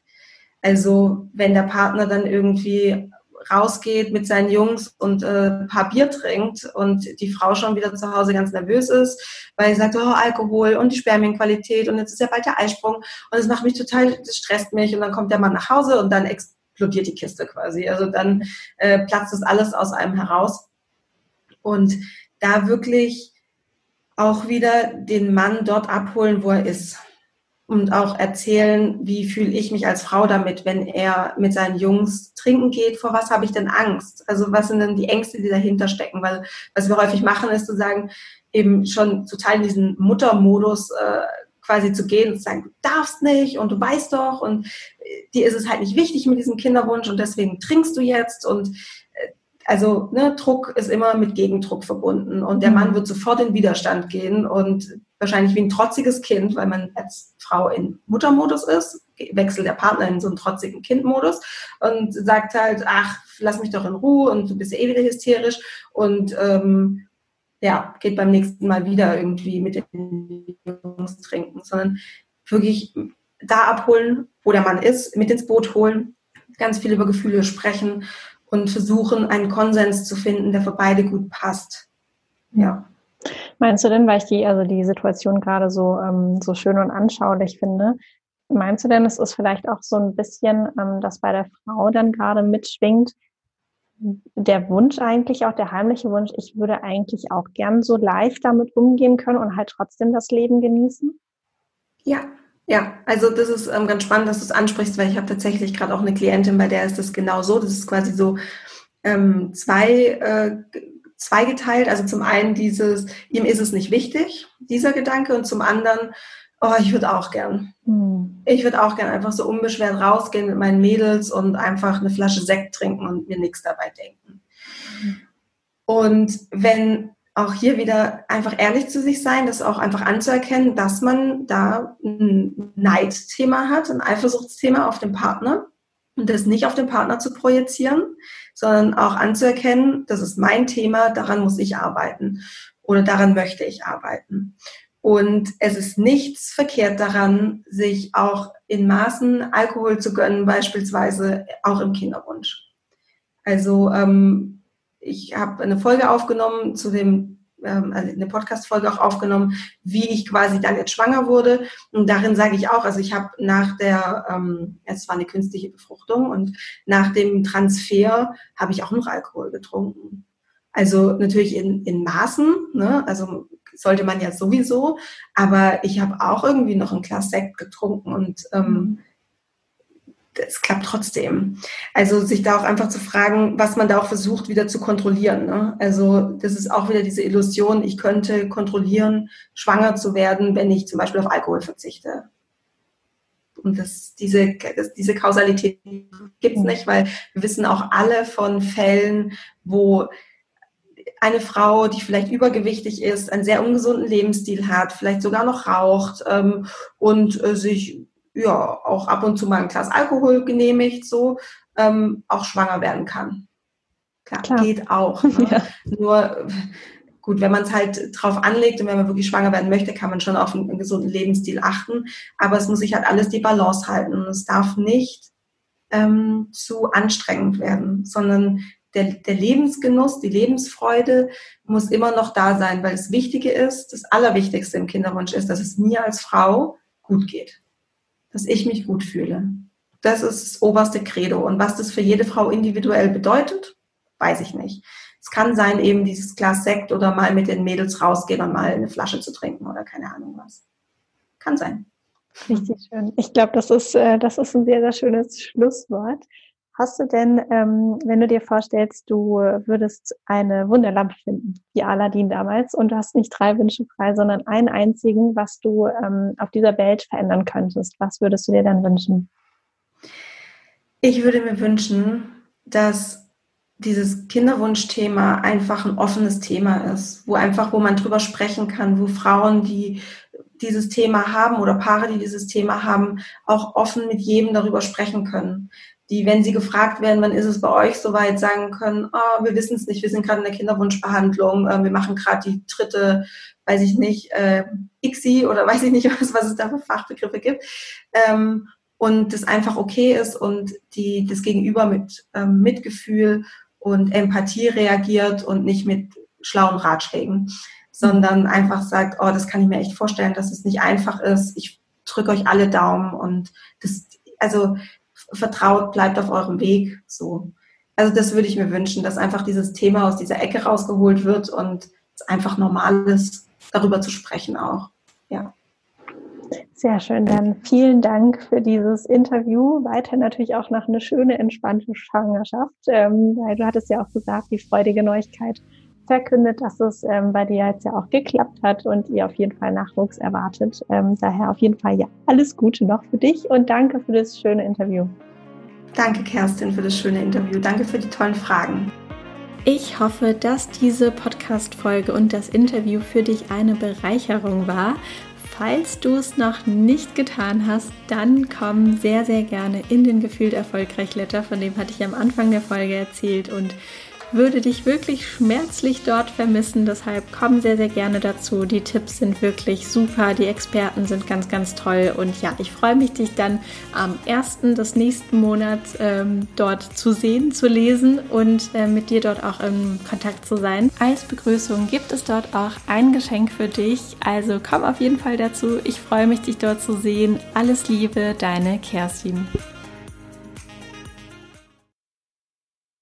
Also wenn der Partner dann irgendwie rausgeht mit seinen Jungs und äh, ein paar Bier trinkt und die Frau schon wieder zu Hause ganz nervös ist, weil sie sagt, oh, Alkohol und die Spermienqualität und jetzt ist ja bald der Eisprung und das macht mich total, das stresst mich und dann kommt der Mann nach Hause und dann explodiert die Kiste quasi. Also dann äh, platzt das alles aus einem heraus. Und da wirklich auch wieder den Mann dort abholen, wo er ist und auch erzählen, wie fühle ich mich als Frau damit, wenn er mit seinen Jungs trinken geht, vor was habe ich denn Angst? Also was sind denn die Ängste, die dahinter stecken? Weil was wir häufig machen, ist zu sagen, eben schon total in diesen Muttermodus äh, quasi zu gehen und zu sagen, du darfst nicht und du weißt doch und äh, dir ist es halt nicht wichtig mit diesem Kinderwunsch und deswegen trinkst du jetzt und also ne, Druck ist immer mit Gegendruck verbunden und der Mann mhm. wird sofort in Widerstand gehen und wahrscheinlich wie ein trotziges Kind, weil man als Frau in Muttermodus ist, wechselt der Partner in so einen trotzigen Kindmodus und sagt halt, ach, lass mich doch in Ruhe und du bist ja eh wieder hysterisch und ähm, ja, geht beim nächsten Mal wieder irgendwie mit den Jungs trinken, sondern wirklich da abholen, wo der Mann ist, mit ins Boot holen, ganz viel über Gefühle sprechen und versuchen, einen Konsens zu finden, der für beide gut passt. Ja. Meinst du denn, weil ich die, also die Situation gerade so, ähm, so schön und anschaulich finde, meinst du denn, es ist vielleicht auch so ein bisschen, ähm, dass bei der Frau dann gerade mitschwingt, der Wunsch eigentlich, auch der heimliche Wunsch, ich würde eigentlich auch gern so leicht damit umgehen können und halt trotzdem das Leben genießen? Ja, ja, also das ist ähm, ganz spannend, dass du es ansprichst, weil ich habe tatsächlich gerade auch eine Klientin, bei der ist das genau so. Das ist quasi so ähm, zwei, äh, zweigeteilt. Also zum einen dieses, ihm ist es nicht wichtig, dieser Gedanke, und zum anderen, oh, ich würde auch gern. Hm. Ich würde auch gern einfach so unbeschwert rausgehen mit meinen Mädels und einfach eine Flasche Sekt trinken und mir nichts dabei denken. Hm. Und wenn auch hier wieder einfach ehrlich zu sich sein, das auch einfach anzuerkennen, dass man da ein Neidthema hat, ein Eifersuchtsthema auf den Partner Und das nicht auf den Partner zu projizieren, sondern auch anzuerkennen, das ist mein Thema, daran muss ich arbeiten oder daran möchte ich arbeiten. Und es ist nichts verkehrt daran, sich auch in Maßen Alkohol zu gönnen, beispielsweise auch im Kinderwunsch. Also ähm, ich habe eine Folge aufgenommen zu dem, ähm, also eine Podcast-Folge auch aufgenommen, wie ich quasi dann jetzt schwanger wurde. Und darin sage ich auch, also ich habe nach der, ähm, es war eine künstliche Befruchtung und nach dem Transfer habe ich auch noch Alkohol getrunken. Also natürlich in, in Maßen, ne? also sollte man ja sowieso, aber ich habe auch irgendwie noch ein Glas Sekt getrunken und ähm, es klappt trotzdem. Also sich da auch einfach zu fragen, was man da auch versucht wieder zu kontrollieren. Ne? Also das ist auch wieder diese Illusion, ich könnte kontrollieren, schwanger zu werden, wenn ich zum Beispiel auf Alkohol verzichte. Und das, diese, das, diese Kausalität gibt es nicht, weil wir wissen auch alle von Fällen, wo eine Frau, die vielleicht übergewichtig ist, einen sehr ungesunden Lebensstil hat, vielleicht sogar noch raucht ähm, und äh, sich ja auch ab und zu mal ein Glas Alkohol genehmigt, so ähm, auch schwanger werden kann. Klar, Klar. geht auch. Ne? Ja. Nur gut, wenn man es halt drauf anlegt und wenn man wirklich schwanger werden möchte, kann man schon auf einen, einen gesunden Lebensstil achten. Aber es muss sich halt alles die Balance halten und es darf nicht ähm, zu anstrengend werden, sondern der, der Lebensgenuss, die Lebensfreude muss immer noch da sein, weil das Wichtige ist, das Allerwichtigste im Kinderwunsch ist, dass es mir als Frau gut geht, dass ich mich gut fühle. Das ist das oberste Credo. Und was das für jede Frau individuell bedeutet, weiß ich nicht. Es kann sein, eben dieses Glas Sekt oder mal mit den Mädels rausgehen und mal eine Flasche zu trinken oder keine Ahnung was. Kann sein. Richtig schön. Ich glaube, das ist, äh, das ist ein sehr, sehr schönes Schlusswort. Hast du denn, ähm, wenn du dir vorstellst, du würdest eine Wunderlampe finden, wie Aladdin damals, und du hast nicht drei Wünsche frei, sondern einen einzigen, was du ähm, auf dieser Welt verändern könntest, was würdest du dir dann wünschen? Ich würde mir wünschen, dass dieses Kinderwunschthema einfach ein offenes Thema ist, wo einfach, wo man drüber sprechen kann, wo Frauen, die dieses Thema haben oder Paare, die dieses Thema haben, auch offen mit jedem darüber sprechen können die, wenn sie gefragt werden, wann ist es bei euch soweit, sagen können, oh, wir wissen es nicht, wir sind gerade in der Kinderwunschbehandlung, äh, wir machen gerade die dritte, weiß ich nicht, äh, ICSI oder weiß ich nicht, was, was es da für Fachbegriffe gibt. Ähm, und das einfach okay ist und die, das Gegenüber mit ähm, Mitgefühl und Empathie reagiert und nicht mit schlauen Ratschlägen, sondern einfach sagt, oh, das kann ich mir echt vorstellen, dass es nicht einfach ist. Ich drücke euch alle Daumen und das, also vertraut, bleibt auf eurem Weg. So. Also das würde ich mir wünschen, dass einfach dieses Thema aus dieser Ecke rausgeholt wird und es einfach normal ist, darüber zu sprechen auch. Ja. Sehr schön, dann vielen Dank für dieses Interview. Weiter natürlich auch noch eine schöne, entspannte Schwangerschaft, ähm, weil du hattest ja auch gesagt, die freudige Neuigkeit verkündet, dass es ähm, bei dir jetzt ja auch geklappt hat und ihr auf jeden Fall Nachwuchs erwartet. Ähm, daher auf jeden Fall ja alles Gute noch für dich und danke für das schöne Interview. Danke, Kerstin, für das schöne Interview. Danke für die tollen Fragen. Ich hoffe, dass diese Podcast-Folge und das Interview für dich eine Bereicherung war. Falls du es noch nicht getan hast, dann komm sehr, sehr gerne in den Gefühlt Erfolgreich Letter, von dem hatte ich am Anfang der Folge erzählt und würde dich wirklich schmerzlich dort vermissen. Deshalb komm sehr, sehr gerne dazu. Die Tipps sind wirklich super. Die Experten sind ganz, ganz toll. Und ja, ich freue mich, dich dann am 1. des nächsten Monats ähm, dort zu sehen, zu lesen und äh, mit dir dort auch im Kontakt zu sein. Als Begrüßung gibt es dort auch ein Geschenk für dich. Also komm auf jeden Fall dazu. Ich freue mich, dich dort zu sehen. Alles Liebe, deine Kerstin.